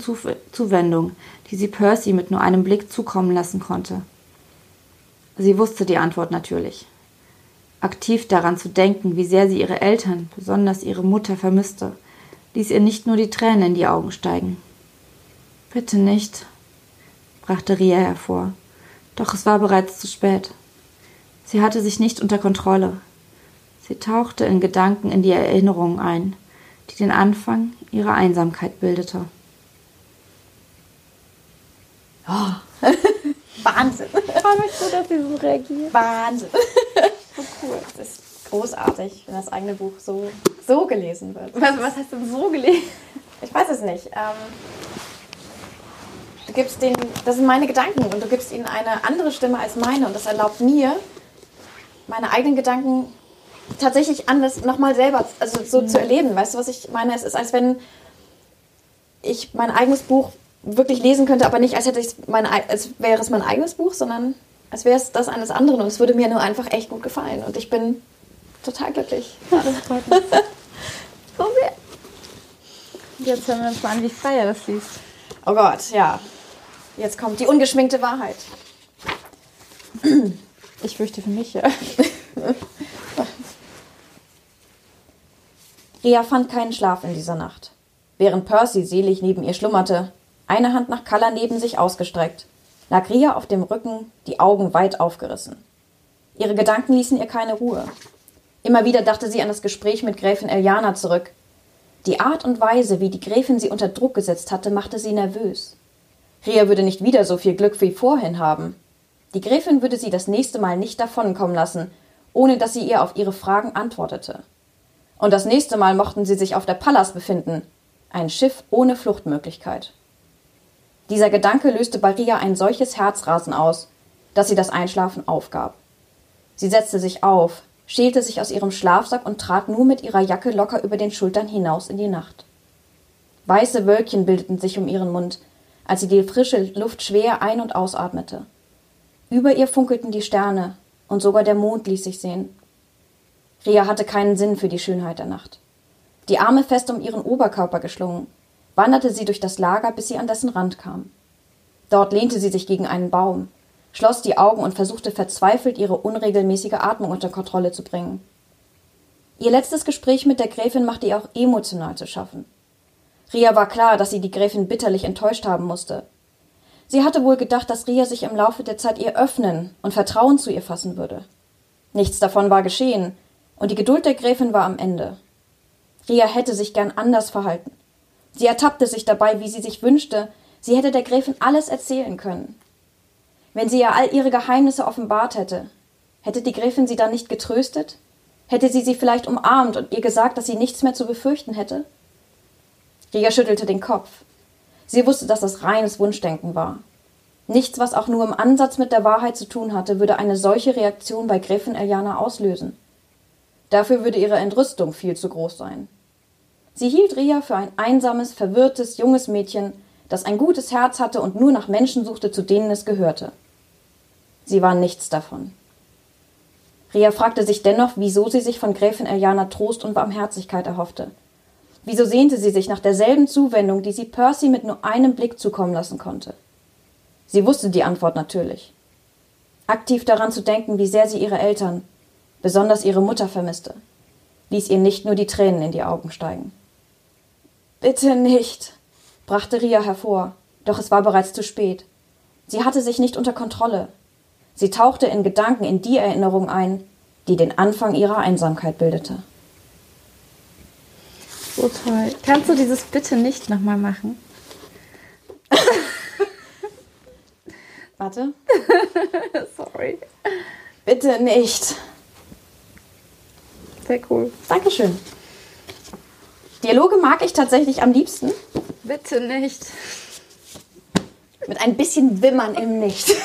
Speaker 1: Zuwendung, die sie Percy mit nur einem Blick zukommen lassen konnte? Sie wusste die Antwort natürlich. Aktiv daran zu denken, wie sehr sie ihre Eltern, besonders ihre Mutter, vermisste, ließ ihr nicht nur die Tränen in die Augen steigen. Bitte nicht, brachte Ria hervor. Doch es war bereits zu spät. Sie hatte sich nicht unter Kontrolle. Sie tauchte in Gedanken in die Erinnerungen ein, die den Anfang ihrer Einsamkeit bildete.
Speaker 2: Oh. Wahnsinn.
Speaker 1: Ich freue mich so, dass sie so reagiert.
Speaker 2: Wahnsinn. So cool. Das ist großartig, wenn das eigene Buch so, so gelesen wird.
Speaker 1: Was, was heißt denn so gelesen?
Speaker 2: Ich weiß es nicht. Ähm, du gibst den, das sind meine Gedanken und du gibst ihnen eine andere Stimme als meine und das erlaubt mir, meine eigenen Gedanken tatsächlich anders nochmal selber also so mhm. zu erleben. Weißt du, was ich meine? Es ist, als wenn ich mein eigenes Buch wirklich lesen könnte, aber nicht, als hätte ich mein, als wäre es mein eigenes Buch, sondern als wäre es das eines anderen und es würde mir nur einfach echt gut gefallen und ich bin total glücklich. Ja, das freut mich.
Speaker 1: so sehr. Jetzt hören wir uns mal an, wie Freier das liest.
Speaker 2: Oh Gott, ja. Jetzt kommt die ungeschminkte Wahrheit.
Speaker 1: Ich fürchte für mich, ja.
Speaker 2: Ria fand keinen Schlaf in dieser Nacht. Während Percy selig neben ihr schlummerte, eine Hand nach Kalla neben sich ausgestreckt, lag Ria auf dem Rücken, die Augen weit aufgerissen. Ihre Gedanken ließen ihr keine Ruhe. Immer wieder dachte sie an das Gespräch mit Gräfin Eliana zurück. Die Art und Weise, wie die Gräfin sie unter Druck gesetzt hatte, machte sie nervös. Ria würde nicht wieder so viel Glück wie vorhin haben. Die Gräfin würde sie das nächste Mal nicht davonkommen lassen, ohne dass sie ihr auf ihre Fragen antwortete. Und das nächste Mal mochten sie sich auf der Pallas befinden, ein Schiff ohne Fluchtmöglichkeit. Dieser Gedanke löste bei Ria ein solches Herzrasen aus, dass sie das Einschlafen aufgab. Sie setzte sich auf, schälte sich aus ihrem Schlafsack und trat nur mit ihrer Jacke locker über den Schultern hinaus in die Nacht. Weiße Wölkchen bildeten sich um ihren Mund, als sie die frische Luft schwer ein- und ausatmete. Über ihr funkelten die Sterne, und sogar der Mond ließ sich sehen. Ria hatte keinen Sinn für die Schönheit der Nacht. Die Arme fest um ihren Oberkörper geschlungen, wanderte sie durch das Lager, bis sie an dessen Rand kam. Dort lehnte sie sich gegen einen Baum, schloss die Augen und versuchte verzweifelt, ihre unregelmäßige Atmung unter Kontrolle zu bringen. Ihr letztes Gespräch mit der Gräfin machte ihr auch emotional zu schaffen. Ria war klar, dass sie die Gräfin bitterlich enttäuscht haben musste. Sie hatte wohl gedacht, dass Ria sich im Laufe der Zeit ihr öffnen und Vertrauen zu ihr fassen würde. Nichts davon war geschehen, und die Geduld der Gräfin war am Ende. Ria hätte sich gern anders verhalten. Sie ertappte sich dabei, wie sie sich wünschte, sie hätte der Gräfin alles erzählen können. Wenn sie ihr all ihre Geheimnisse offenbart hätte, hätte die Gräfin sie dann nicht getröstet? Hätte sie sie vielleicht umarmt und ihr gesagt, dass sie nichts mehr zu befürchten hätte? Ria schüttelte den Kopf. Sie wusste, dass das reines Wunschdenken war. Nichts, was auch nur im Ansatz mit der Wahrheit zu tun hatte, würde eine solche Reaktion bei Gräfin Eliana auslösen. Dafür würde ihre Entrüstung viel zu groß sein. Sie hielt Ria für ein einsames, verwirrtes, junges Mädchen, das ein gutes Herz hatte und nur nach Menschen suchte, zu denen es gehörte. Sie war nichts davon. Ria fragte sich dennoch, wieso sie sich von Gräfin Eliana Trost und Barmherzigkeit erhoffte. Wieso sehnte sie sich nach derselben Zuwendung, die sie Percy mit nur einem Blick zukommen lassen konnte? Sie wusste die Antwort natürlich. Aktiv daran zu denken, wie sehr sie ihre Eltern, besonders ihre Mutter vermisste, ließ ihr nicht nur die Tränen in die Augen steigen. Bitte nicht, brachte Ria hervor, doch es war bereits zu spät. Sie hatte sich nicht unter Kontrolle. Sie tauchte in Gedanken in die Erinnerung ein, die den Anfang ihrer Einsamkeit bildete.
Speaker 1: So toll. Kannst du dieses bitte nicht nochmal machen?
Speaker 2: Warte.
Speaker 1: Sorry.
Speaker 2: Bitte nicht.
Speaker 1: Sehr cool.
Speaker 2: Dankeschön. Dialoge mag ich tatsächlich am liebsten.
Speaker 1: Bitte nicht.
Speaker 2: Mit ein bisschen Wimmern im Nicht.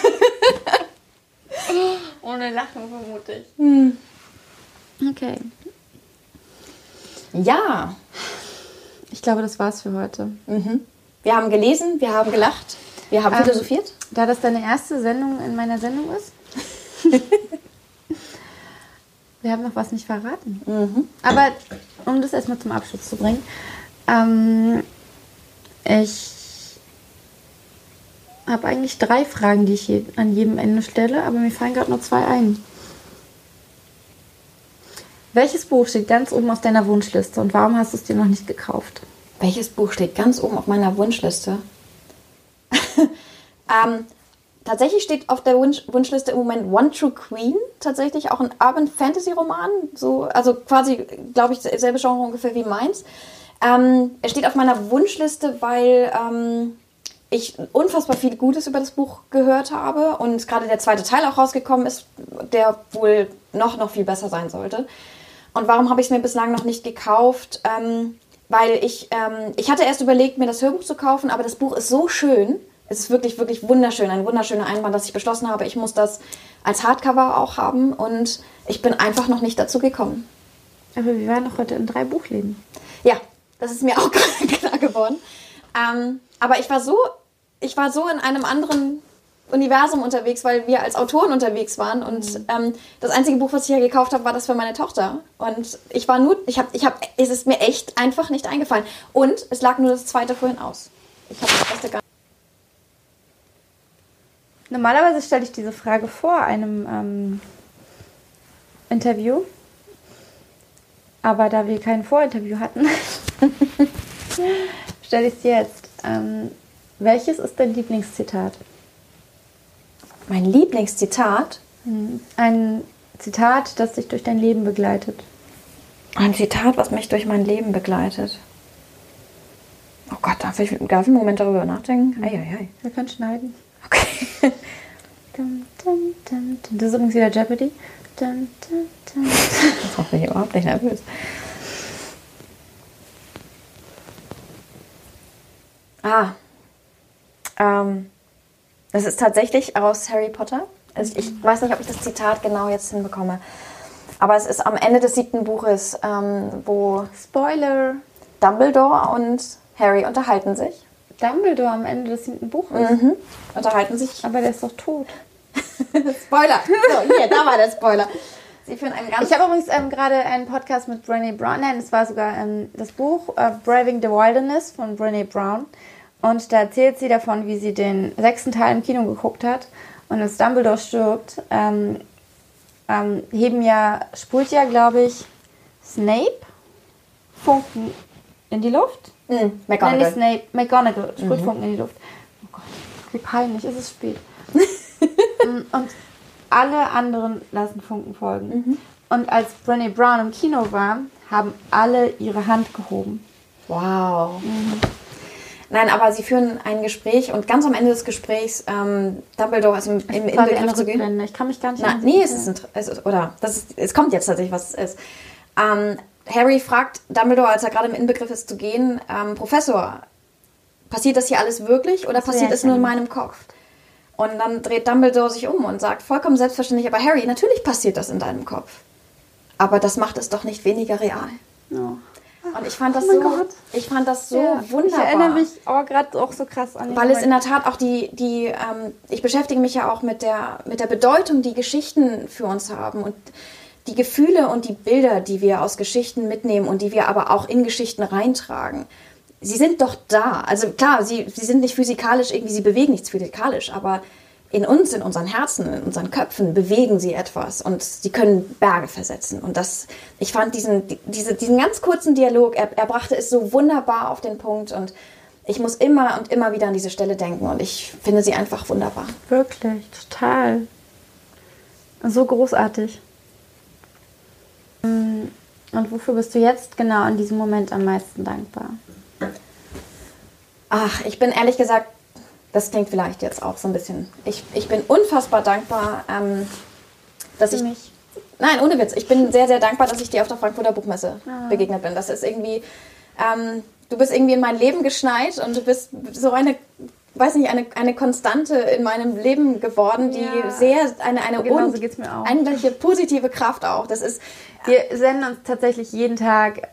Speaker 1: Ohne Lachen vermute ich. Hm. Okay.
Speaker 2: Ja.
Speaker 1: Ich glaube, das war's für heute.
Speaker 2: Mhm. Wir haben gelesen, wir haben gelacht, wir haben ähm, philosophiert.
Speaker 1: Da das deine erste Sendung in meiner Sendung ist. wir haben noch was nicht verraten. Mhm. Aber um das erstmal zum Abschluss zu bringen. Ähm, ich habe eigentlich drei Fragen, die ich je, an jedem Ende stelle, aber mir fallen gerade nur zwei ein. Welches Buch steht ganz oben auf deiner Wunschliste und warum hast du es dir noch nicht gekauft?
Speaker 2: Welches Buch steht ganz oben auf meiner Wunschliste? ähm, tatsächlich steht auf der Wunsch Wunschliste im Moment One True Queen, tatsächlich auch ein Urban Fantasy Roman, so, also quasi, glaube ich, selbe Genre ungefähr wie meins. Ähm, er steht auf meiner Wunschliste, weil ähm, ich unfassbar viel Gutes über das Buch gehört habe und gerade der zweite Teil auch rausgekommen ist, der wohl noch, noch viel besser sein sollte. Und warum habe ich es mir bislang noch nicht gekauft? Ähm, weil ich, ähm, ich hatte erst überlegt, mir das Hörbuch zu kaufen, aber das Buch ist so schön. Es ist wirklich, wirklich wunderschön, ein wunderschöner Einband, dass ich beschlossen habe, ich muss das als Hardcover auch haben und ich bin einfach noch nicht dazu gekommen.
Speaker 1: Aber wir waren doch heute in drei Buchläden.
Speaker 2: Ja, das ist mir auch klar geworden. Ähm, aber ich war so, ich war so in einem anderen Universum unterwegs, weil wir als Autoren unterwegs waren. Und mhm. ähm, das einzige Buch, was ich ja gekauft habe, war das für meine Tochter. Und ich war nur, ich habe, ich habe, es ist mir echt einfach nicht eingefallen. Und es lag nur das zweite vorhin aus. Ich habe das erste gar
Speaker 1: Normalerweise stelle ich diese Frage vor einem ähm, Interview. Aber da wir kein Vorinterview hatten, stelle ich es jetzt. Ähm, welches ist dein Lieblingszitat?
Speaker 2: Mein Lieblingszitat?
Speaker 1: Hm. Ein Zitat, das dich durch dein Leben begleitet.
Speaker 2: Ein Zitat, was mich durch mein Leben begleitet. Oh Gott, darf ich, darf ich einen Moment darüber nachdenken?
Speaker 1: Ei, ei, ei. Wir können schneiden. Okay. dum, dum, dum, das ist übrigens wieder Jeopardy. Dum, dum.
Speaker 2: Das macht mich überhaupt nicht nervös. Ah, ähm, das ist tatsächlich aus Harry Potter. Also ich weiß nicht, ob ich das Zitat genau jetzt hinbekomme. Aber es ist am Ende des siebten Buches, ähm, wo
Speaker 1: Spoiler
Speaker 2: Dumbledore und Harry unterhalten sich.
Speaker 1: Dumbledore am Ende des siebten Buches?
Speaker 2: Mhm. Unterhalten sich.
Speaker 1: Aber der ist doch tot.
Speaker 2: Spoiler! So, hier, da war der Spoiler.
Speaker 1: Sie führen einen ganz ich habe übrigens ähm, gerade einen Podcast mit Brené Brown. Nein, es war sogar ähm, das Buch uh, Braving the Wilderness von Brené Brown. Und da erzählt sie davon, wie sie den sechsten Teil im Kino geguckt hat. Und als Dumbledore stirbt, ähm, ähm, heben ja, sprüht ja, glaube ich, Snape Funken in die Luft.
Speaker 2: Mhm, McGonagall. Nein,
Speaker 1: Snape, McGonagall sprüht mhm. Funken in die Luft. Oh Gott, wie peinlich, ist es spät. Mm, und alle anderen lassen Funken folgen. Mhm. Und als Brené Brown im Kino war, haben alle ihre Hand gehoben.
Speaker 2: Wow. Mhm. Nein, aber sie führen ein Gespräch und ganz am Ende des Gesprächs, ähm, Dumbledore ist im, im Inbegriff zu gehen.
Speaker 1: Ich kann mich gar nicht
Speaker 2: Na, Nee, es ist, ein, es ist, oder das ist, es kommt jetzt tatsächlich, was es ist. Ähm, Harry fragt Dumbledore, als er gerade im Inbegriff ist zu gehen, ähm, Professor, passiert das hier alles wirklich oder passiert es nur in meinem Kopf? Und dann dreht Dumbledore sich um und sagt, vollkommen selbstverständlich, aber Harry, natürlich passiert das in deinem Kopf. Aber das macht es doch nicht weniger real.
Speaker 1: Oh.
Speaker 2: Und ich fand das oh so, Gott. ich fand das so ja, wunderbar.
Speaker 1: Ich erinnere mich auch gerade auch so krass an.
Speaker 2: Weil es in der Tat auch die, die ähm, ich beschäftige mich ja auch mit der, mit der Bedeutung, die Geschichten für uns haben und die Gefühle und die Bilder, die wir aus Geschichten mitnehmen und die wir aber auch in Geschichten reintragen. Sie sind doch da. Also klar, sie, sie sind nicht physikalisch irgendwie, sie bewegen nichts physikalisch, aber in uns, in unseren Herzen, in unseren Köpfen bewegen sie etwas und sie können Berge versetzen. Und das, ich fand diesen, diese, diesen ganz kurzen Dialog, er, er brachte es so wunderbar auf den Punkt und ich muss immer und immer wieder an diese Stelle denken und ich finde sie einfach wunderbar.
Speaker 1: Wirklich, total. So großartig. Und wofür bist du jetzt genau in diesem Moment am meisten dankbar?
Speaker 2: Ach, ich bin ehrlich gesagt das klingt vielleicht jetzt auch so ein bisschen. Ich, ich bin unfassbar dankbar, ähm, dass ich. Mich. Nein, ohne Witz. Ich bin sehr, sehr dankbar, dass ich dir auf der Frankfurter Buchmesse ah. begegnet bin. Das ist irgendwie. ähm, du bist irgendwie in mein Leben geschneit und du bist so eine, weiß nicht, eine, eine Konstante in meinem Leben geworden, die
Speaker 1: Ja.
Speaker 2: sehr, eine, eine
Speaker 1: Genau so geht's mir auch.
Speaker 2: unglaubliche positive Kraft auch. Das ist,
Speaker 1: Wir senden uns tatsächlich jeden Tag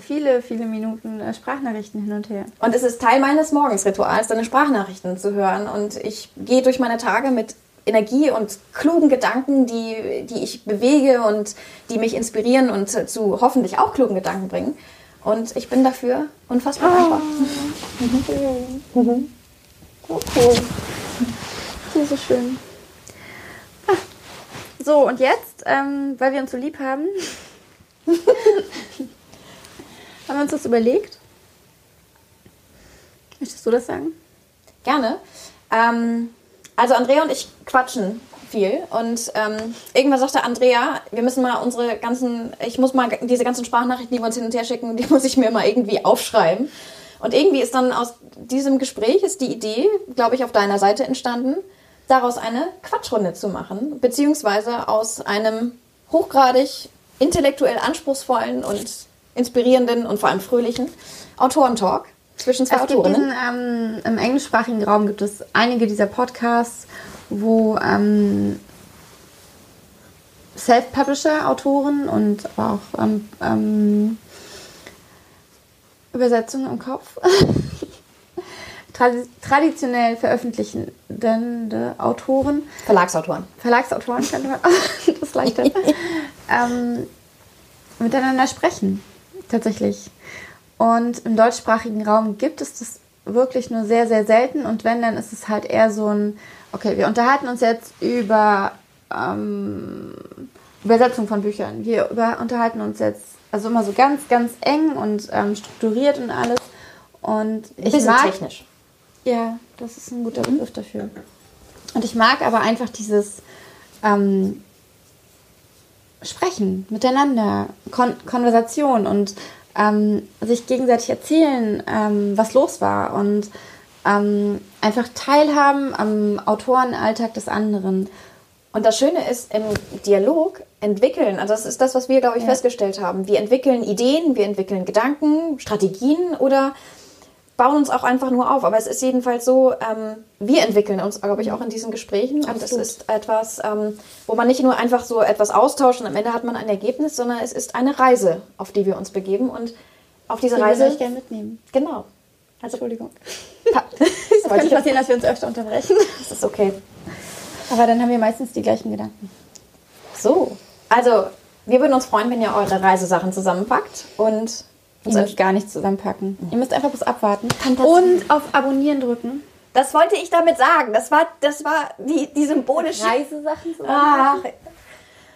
Speaker 1: viele, viele Minuten äh, Sprachnachrichten hin und her.
Speaker 2: Und es ist Teil meines Morgensrituals, deine Sprachnachrichten zu hören. Und ich gehe durch meine Tage mit Energie und klugen Gedanken, die, die ich bewege und die mich inspirieren und zu hoffentlich auch klugen Gedanken bringen. Und ich bin dafür unfassbar dankbar.
Speaker 1: Okay. So, so schön. Ah. So, und jetzt, ähm, weil wir uns so lieb haben, haben wir uns das überlegt. Möchtest du das sagen?
Speaker 2: Gerne. Ähm, also Andrea und ich quatschen viel und ähm, irgendwann sagte Andrea, wir müssen mal unsere ganzen, ich muss mal diese ganzen Sprachnachrichten, die wir uns hin und her schicken, die muss ich mir mal irgendwie aufschreiben. Und irgendwie ist dann aus diesem Gespräch ist die Idee, glaube ich, auf deiner Seite entstanden, daraus eine Quatschrunde zu machen, beziehungsweise aus einem hochgradig intellektuell anspruchsvollen und inspirierenden und vor allem fröhlichen Autorentalk zwischen zwei
Speaker 1: Es gibt
Speaker 2: Autorinnen.
Speaker 1: diesen, ähm, Im englischsprachigen Raum gibt es einige dieser Podcasts, wo ähm, Self-Publisher-Autoren und auch ähm, ähm, Übersetzungen im Kopf tradi traditionell veröffentlichende Autoren
Speaker 2: Verlagsautoren.
Speaker 1: Verlagsautoren könnte man das leichter ähm, miteinander sprechen, tatsächlich. Und im deutschsprachigen Raum gibt es das wirklich nur sehr, sehr selten. Und wenn, dann ist es halt eher so ein, okay, wir unterhalten uns jetzt über ähm, Übersetzung von Büchern. Wir über, unterhalten uns jetzt, also immer so ganz, ganz eng und ähm, strukturiert und alles. Und ich
Speaker 2: Bisschen
Speaker 1: mag,
Speaker 2: technisch.
Speaker 1: ja, das ist ein guter Begriff dafür. Und ich mag aber einfach dieses ähm, Sprechen miteinander, Kon Konversation und ähm, sich gegenseitig erzählen, ähm, was los war und ähm, einfach teilhaben am Autorenalltag des anderen.
Speaker 2: Und das Schöne ist, im Dialog entwickeln, also das ist das, was wir, glaube ich, festgestellt haben. Wir entwickeln Ideen, wir entwickeln Gedanken, Strategien oder bauen uns auch einfach nur auf. Aber es ist jedenfalls so, ähm, wir entwickeln uns, glaube ich, auch in diesen Gesprächen. Und es ist etwas, ähm, wo man nicht nur einfach so etwas austauscht und am Ende hat man ein Ergebnis, sondern es ist eine Reise, auf die wir uns begeben. Und auf diese
Speaker 1: Die
Speaker 2: Reise.
Speaker 1: würde ich gerne mitnehmen.
Speaker 2: Genau.
Speaker 1: Also, Entschuldigung. Es
Speaker 2: ich
Speaker 1: passieren, dass wir uns öfter unterbrechen.
Speaker 2: das ist okay.
Speaker 1: Aber dann haben wir meistens die gleichen Gedanken.
Speaker 2: So, also wir würden uns freuen, wenn ihr eure Reisesachen zusammenpackt und
Speaker 1: Ihr müsst gar nichts zusammenpacken. Ihr müsst einfach bloß abwarten. Und auf Abonnieren drücken.
Speaker 2: Das wollte ich damit sagen. Das war, das war die, die symbolische.
Speaker 1: Reisesachen
Speaker 2: Ach,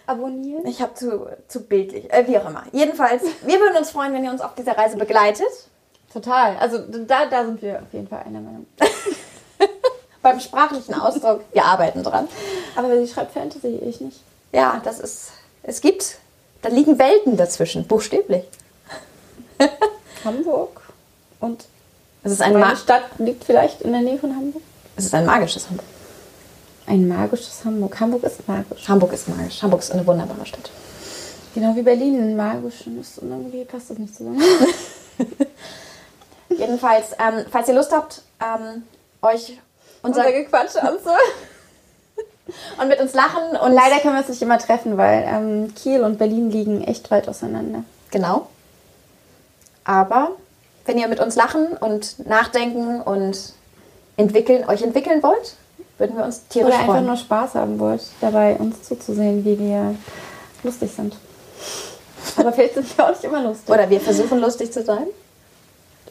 Speaker 1: abonnieren.
Speaker 2: ich habe zu, zu bildlich. Äh, wie auch immer. Jedenfalls, wir würden uns freuen, wenn ihr uns auf dieser Reise begleitet.
Speaker 1: Total. Also da, da sind wir auf jeden Fall einer Meinung.
Speaker 2: Beim sprachlichen Ausdruck. Wir arbeiten dran.
Speaker 1: Aber sie schreibt Fantasy, ich nicht.
Speaker 2: Ja, das ist. Es gibt. Da liegen Welten dazwischen. Buchstäblich.
Speaker 1: Hamburg. Und
Speaker 2: Es ist ein,
Speaker 1: meine
Speaker 2: Ma
Speaker 1: Stadt liegt vielleicht in der Nähe von Hamburg.
Speaker 2: es ist ein magisches Hamburg.
Speaker 1: Ein magisches Hamburg. Hamburg ist magisch.
Speaker 2: Hamburg ist magisch. Hamburg ist eine wunderbare Stadt.
Speaker 1: Genau wie Berlin magisch ist. Und irgendwie passt das nicht zusammen.
Speaker 2: Jedenfalls, ähm, falls ihr Lust habt, ähm, euch unser
Speaker 1: Gequatsch anzuhören.
Speaker 2: und mit uns lachen und
Speaker 1: Leider können wir uns nicht immer treffen, weil ähm, Kiel und Berlin liegen echt weit auseinander.
Speaker 2: Genau. Aber wenn ihr mit uns lachen und nachdenken und entwickeln, euch entwickeln wollt, würden wir uns tierisch
Speaker 1: Oder einfach nur Spaß haben wollt, dabei uns zuzusehen, wie wir lustig sind. Aber vielleicht sind wir auch nicht immer lustig.
Speaker 2: Oder wir versuchen lustig zu sein.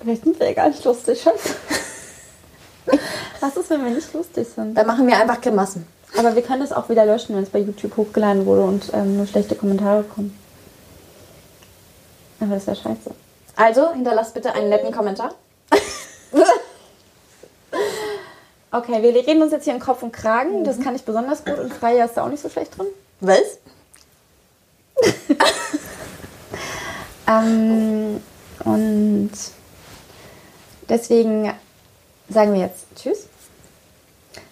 Speaker 1: Vielleicht sind wir ja gar nicht lustig, Schatz. Was ist, wenn wir nicht lustig sind?
Speaker 2: Dann machen wir einfach Grimassen.
Speaker 1: Aber wir können das auch wieder löschen, wenn es bei YouTube hochgeladen wurde und ähm, nur schlechte Kommentare kommen. Aber das wäre scheiße.
Speaker 2: Also hinterlasst bitte einen netten Kommentar.
Speaker 1: Okay, wir reden uns jetzt hier in Kopf und Kragen. Das kann ich besonders gut und Freya ist da auch nicht so schlecht drin.
Speaker 2: Was?
Speaker 1: Ähm, und deswegen sagen wir jetzt Tschüss.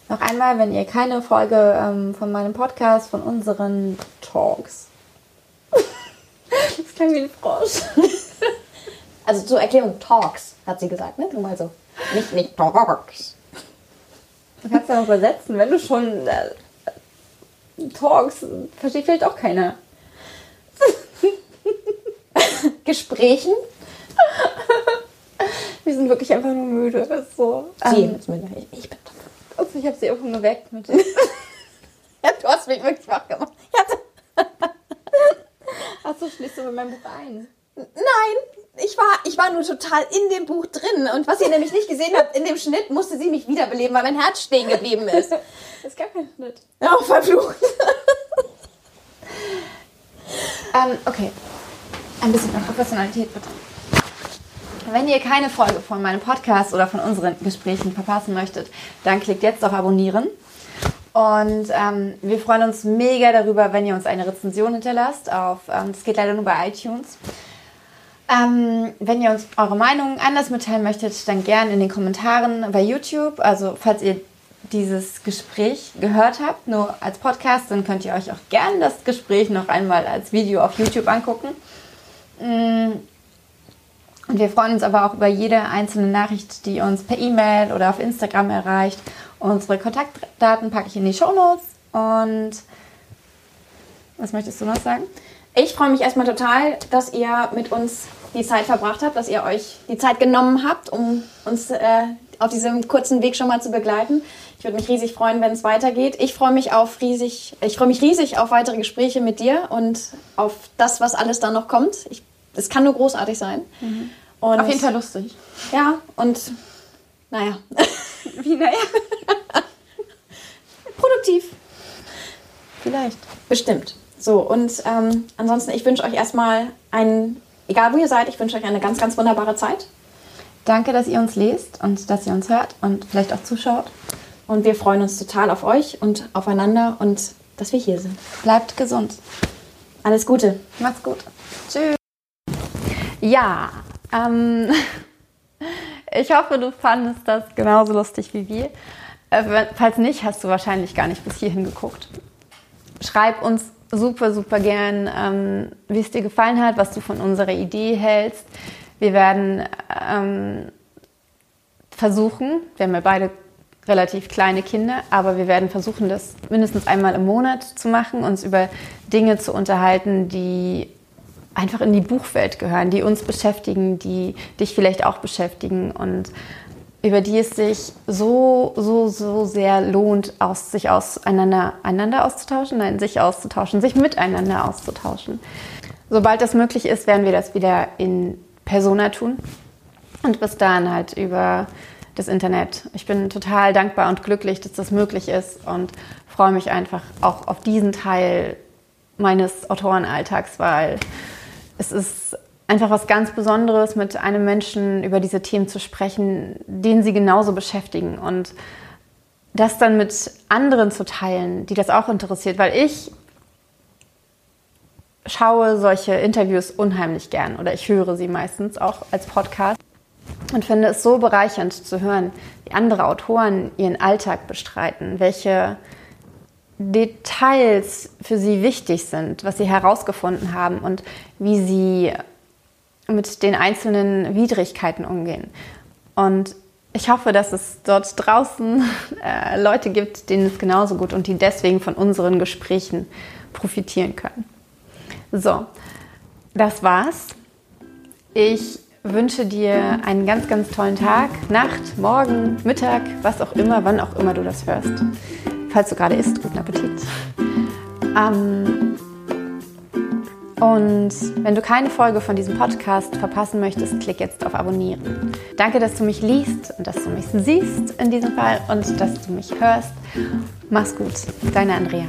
Speaker 1: Noch einmal, wenn ihr keine Folge ähm, von meinem Podcast, von unseren Talks. das klang wie ein Frosch.
Speaker 2: Also zur Erklärung, Talks, hat sie gesagt, ne? Nur mal so. Nicht, nicht Talks.
Speaker 3: Du kannst ja noch übersetzen, wenn du schon äh, talks, versteht vielleicht auch keiner.
Speaker 2: Gesprächen.
Speaker 3: Wir sind wirklich einfach nur müde. Das ist so.
Speaker 2: Sie
Speaker 3: Ähm,
Speaker 2: ist müde. Ich, ich bin
Speaker 3: also ich habe sie irgendwo geweckt mit
Speaker 2: Ja, du hast mich wirklich wach gemacht.
Speaker 3: Achso, schließt du mit meinem Buch ein.
Speaker 2: Nein, ich war, ich war nur total in dem Buch drin. Und was ihr nämlich nicht gesehen habt, in dem Schnitt musste sie mich wiederbeleben, weil mein Herz stehen geblieben ist.
Speaker 3: Es gab keinen Schnitt.
Speaker 2: Oh, verflucht.
Speaker 1: Ähm, okay. Ein bisschen mehr Professionalität bitte. Wenn ihr keine Folge von meinem Podcast oder von unseren Gesprächen verpassen möchtet, dann klickt jetzt auf Abonnieren. Und ähm, wir freuen uns mega darüber, wenn ihr uns eine Rezension hinterlasst. Auf, ähm, das geht leider nur bei iTunes. Ähm, wenn ihr uns eure Meinung anders mitteilen möchtet, dann gern in den Kommentaren bei YouTube. Also falls ihr dieses Gespräch gehört habt, nur als Podcast, dann könnt ihr euch auch gern das Gespräch noch einmal als Video auf YouTube angucken. Mm. Und wir freuen uns aber auch über jede einzelne Nachricht, die uns per E-Mail oder auf Instagram erreicht. Unsere Kontaktdaten packe ich in die Show Notes. Und was möchtest du noch sagen?
Speaker 2: Ich freue mich erstmal total, dass ihr mit uns die Zeit verbracht habt, dass ihr euch die Zeit genommen habt, um uns äh, auf diesem kurzen Weg schon mal zu begleiten. Ich würde mich riesig freuen, wenn es weitergeht. Ich freue mich auf riesig, ich freue mich riesig auf weitere Gespräche mit dir und auf das, was alles da noch kommt. Es kann nur großartig sein. Und,
Speaker 1: Auf jeden Fall lustig.
Speaker 2: Ja, und naja,
Speaker 1: Wie, naja.
Speaker 2: produktiv.
Speaker 1: Vielleicht.
Speaker 2: Bestimmt. So, und ähm, ansonsten, ich wünsche euch erstmal einen, egal wo ihr seid, ich wünsche euch eine ganz, ganz wunderbare Zeit.
Speaker 1: Danke, dass ihr uns lest und dass ihr uns hört und vielleicht auch zuschaut.
Speaker 2: Und wir freuen uns total auf euch und aufeinander und dass wir hier sind.
Speaker 1: Bleibt gesund.
Speaker 2: Alles Gute.
Speaker 1: Macht's gut. Tschüss. Ja, ähm, ich hoffe, du fandest das genauso lustig wie wir. Äh, falls nicht, hast du wahrscheinlich gar nicht bis hierhin geguckt. Schreib uns super, super gern, ähm, wie es dir gefallen hat, was du von unserer Idee hältst. Wir werden ähm, versuchen, wir haben ja beide relativ kleine Kinder, aber wir werden versuchen, das mindestens einmal im Monat zu machen, uns über Dinge zu unterhalten, die einfach in die Buchwelt gehören, die uns beschäftigen, die dich vielleicht auch beschäftigen und über die es sich so, so, so sehr lohnt, aus, sich auseinander, einander auszutauschen, nein, sich auszutauschen, sich miteinander auszutauschen. Sobald das möglich ist, werden wir das wieder in Persona tun und bis dahin halt über das Internet. Ich bin total dankbar und glücklich, dass das möglich ist und freue mich einfach auch auf diesen Teil meines Autorenalltags, weil es ist einfach was ganz Besonderes, mit einem Menschen über diese Themen zu sprechen, den sie genauso beschäftigen und das dann mit anderen zu teilen, die das auch interessiert, weil ich schaue solche Interviews unheimlich gern oder ich höre sie meistens auch als Podcast und finde es so bereichernd zu hören, wie andere Autoren ihren Alltag bestreiten, welche Details für sie wichtig sind, was sie herausgefunden haben und wie sie mit den einzelnen Widrigkeiten umgehen. Und ich hoffe, dass es dort draußen äh, Leute gibt, denen es genauso gut und die deswegen von unseren Gesprächen profitieren können. So, das war's. Ich wünsche dir einen ganz, ganz tollen Tag, Nacht, Morgen, Mittag, was auch immer, wann auch immer du das hörst. Falls du gerade isst, guten Appetit. Ähm, und wenn du keine Folge von diesem Podcast verpassen möchtest, klick jetzt auf Abonnieren. Danke, dass du mich liest und dass du mich siehst in diesem Fall und dass du mich hörst. Mach's gut, deine Andrea.